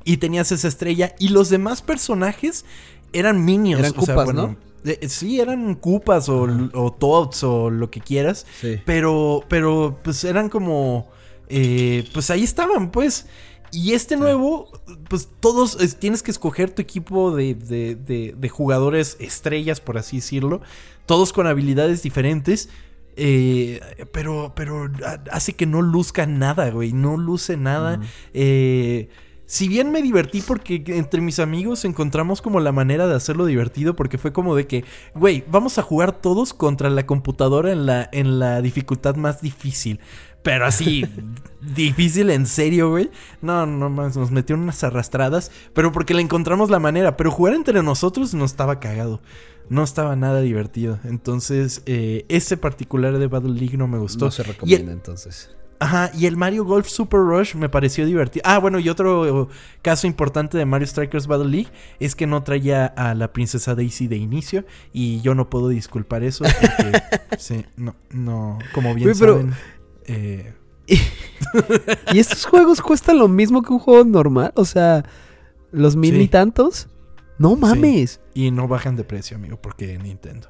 Y tenías esa estrella. Y los demás personajes eran minions. Eran o sea, bueno, eh, sí, eran Koopas o, o o lo que quieras. Sí. Pero, pero, pues eran como. Eh, pues ahí estaban, pues. Y este nuevo, pues todos tienes que escoger tu equipo de, de- de- de jugadores estrellas, por así decirlo. Todos con habilidades diferentes. eh, pero, pero ha- hace que no luzca nada, güey. No luce nada. Eh, si bien me divertí porque entre mis amigos encontramos como la manera de hacerlo divertido porque fue como de que, güey, vamos a jugar todos contra la computadora en la, en la dificultad más difícil. Pero así, difícil en serio, güey. No, no más, nos metieron unas arrastradas, pero porque le encontramos la manera. Pero jugar entre nosotros no estaba cagado. No estaba nada divertido. Entonces, eh, ese particular de Battle League no me gustó. No se el- recomienda entonces. Ajá, y el Mario Golf Super Rush me pareció divertido. Ah, bueno, y otro eh, caso importante de Mario Strikers Battle League es que no traía a la princesa Daisy de inicio y yo no puedo disculpar eso porque, (laughs) sí, no, no, como bien Güey, pero- saben, eh, (laughs) ¿Y estos juegos cuestan lo mismo que un juego normal? O sea, los mil Sí. y tantos. No mames. y no bajan de precio, amigo, porque Nintendo.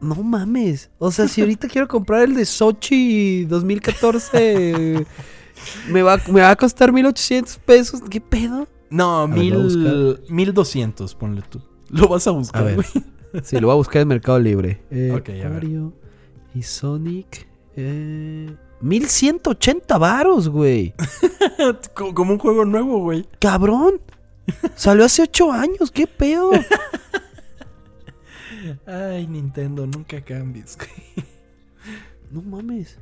No mames. O sea, si ahorita (laughs) quiero comprar el de Sochi 2014, (laughs) me, va, me va a costar 1800 pesos. ¿Qué pedo? No, ver, a mil, mil doscientos, ponle tú. Lo vas a A buscar, ver. güey. Sí, lo voy a buscar en Mercado Libre. Eh, Ok, a ver. Mario y Sonic. Eh, 1180 varos, güey. (laughs) Co- Como un juego nuevo, güey. Cabrón. Salió hace 8 años. ¿Qué pedo? Ay, Nintendo, nunca cambies. güey. No mames.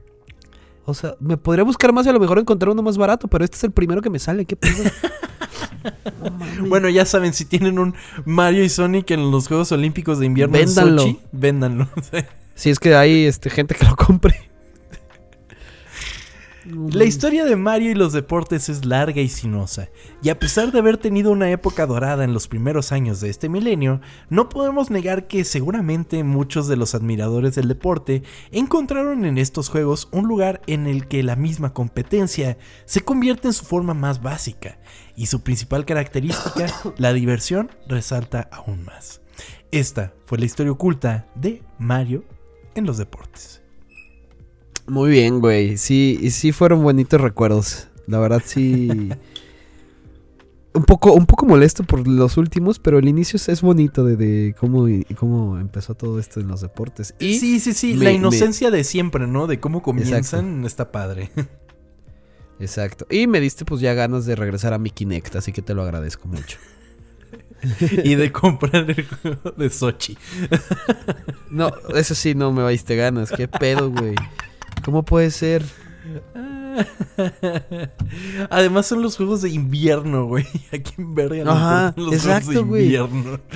O sea, me podría buscar más y a lo mejor encontrar uno más barato, pero este es el primero que me sale. ¿Qué pedo? (laughs) Bueno, ya saben, si tienen un Mario y Sonic en los Juegos Olímpicos de Invierno Véndanlo. en Sochi, véndanlo. (laughs) Si es que hay este, gente que lo compre. La historia de Mario y los deportes es larga y sinuosa, y a pesar de haber tenido una época dorada en los primeros años de este milenio, no podemos negar que seguramente muchos de los admiradores del deporte encontraron en estos juegos un lugar en el que la misma competencia se convierte en su forma más básica, y su principal característica, (coughs) la diversión, resalta aún más. Esta fue la historia oculta de Mario en los deportes. Muy bien, güey. Sí, y sí fueron bonitos recuerdos. La verdad, sí. (laughs) un poco, un poco molesto por los últimos, pero el inicio es, bonito de, de cómo, cómo empezó todo esto en los deportes. Y sí, sí, sí. me- la me- inocencia de siempre, ¿no? De cómo comienzan Exacto. está padre. (laughs) Exacto. Y me diste pues ya ganas de regresar a mi Kinect, así que te lo agradezco mucho. (laughs) y de comprar el juego de Sochi. No, eso sí, no me diste ganas. ¿Qué pedo, güey? ¿Cómo puede ser? (laughs) Además son los juegos de invierno, güey. (laughs) ¿A quién verga Ajá, los exacto, juegos de güey. invierno? (laughs)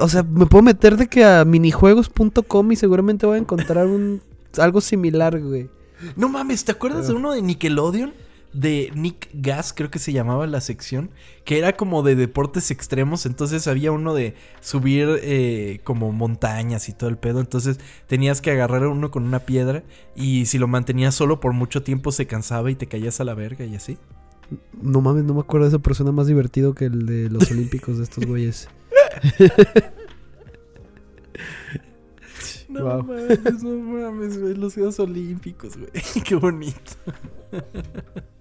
O sea, me puedo meter de que a minijuegos.com y seguramente voy a encontrar un algo similar, güey. No mames, ¿te acuerdas de uno de Nickelodeon? De Nick Gas, creo que se llamaba la sección, que era como de deportes extremos, entonces había uno de subir eh, como montañas y todo el pedo, entonces tenías que agarrar a uno con una piedra y si lo mantenías solo por mucho tiempo se cansaba y te caías a la verga y así. No mames, no me acuerdo de esa persona más divertido que el de los (laughs) olímpicos de estos güeyes. (laughs) No Wow. mames, no mames, güey, los Juegos Olímpicos, güey, (laughs) qué bonito.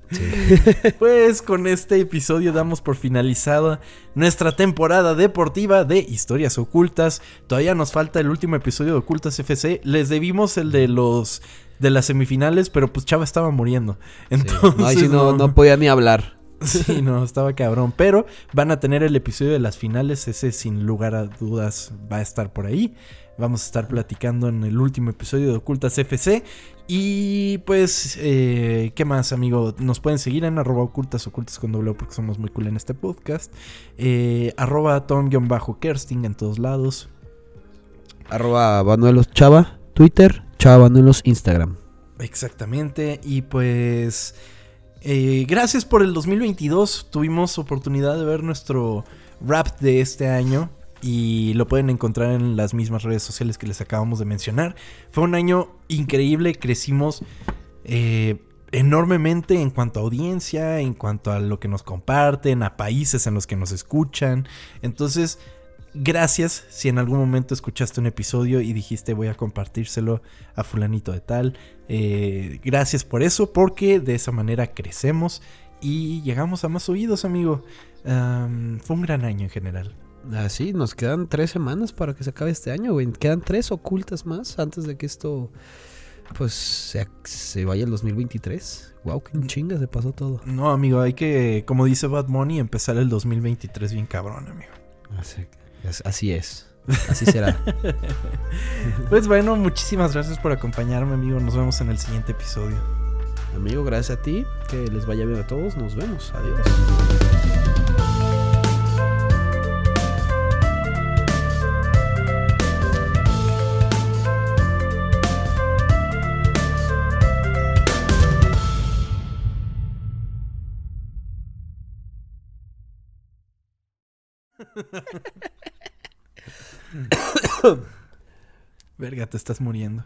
(laughs) Pues con este episodio damos por finalizada nuestra temporada deportiva de historias ocultas. Todavía nos falta el último episodio de Ocultas FC. Les debimos el de los de las semifinales, pero pues Chava estaba muriendo. Entonces No, ahí sí no, no podía ni hablar. (laughs) Sí, no, estaba cabrón. Pero van a tener el episodio de las finales. Ese, sin lugar a dudas, va a estar por ahí. Vamos a estar platicando en el último episodio de Ocultas FC. Y pues, eh, ¿qué más, amigo? Nos pueden seguir en arroba ocultas, ocultas con doble porque somos muy cool en este podcast. Eh, arroba tom-kersting en todos lados. Arroba Banuelos Chava, Twitter, Chava Banuelos, Instagram. Exactamente. Y pues. eh, gracias por el 2022. Tuvimos oportunidad de ver nuestro rap de este año. Y lo pueden encontrar en las mismas redes sociales que les acabamos de mencionar. Fue un año increíble. Crecimos eh, enormemente en cuanto a audiencia, en cuanto a lo que nos comparten, a países en los que nos escuchan. Entonces, gracias si en algún momento escuchaste un episodio y dijiste voy a compartírselo a fulanito de tal. Eh, gracias por eso, porque de esa manera crecemos y llegamos a más oídos, amigo. Am, fue un gran año en general. Así, nos quedan tres semanas para que se acabe este año, güey. Quedan tres ocultas más antes de que esto, pues, se, se vaya el 2023. Wow, qué chinga se pasó todo. No, amigo, hay que, como dice Bad Money, empezar el 2023 bien cabrón, amigo. Así, así es. Así será. (laughs) Pues bueno, muchísimas gracias por acompañarme, amigo. Nos vemos en el siguiente episodio. Amigo, gracias a ti. Que les vaya bien a todos. Nos vemos. Adiós. Verga, te estás muriendo.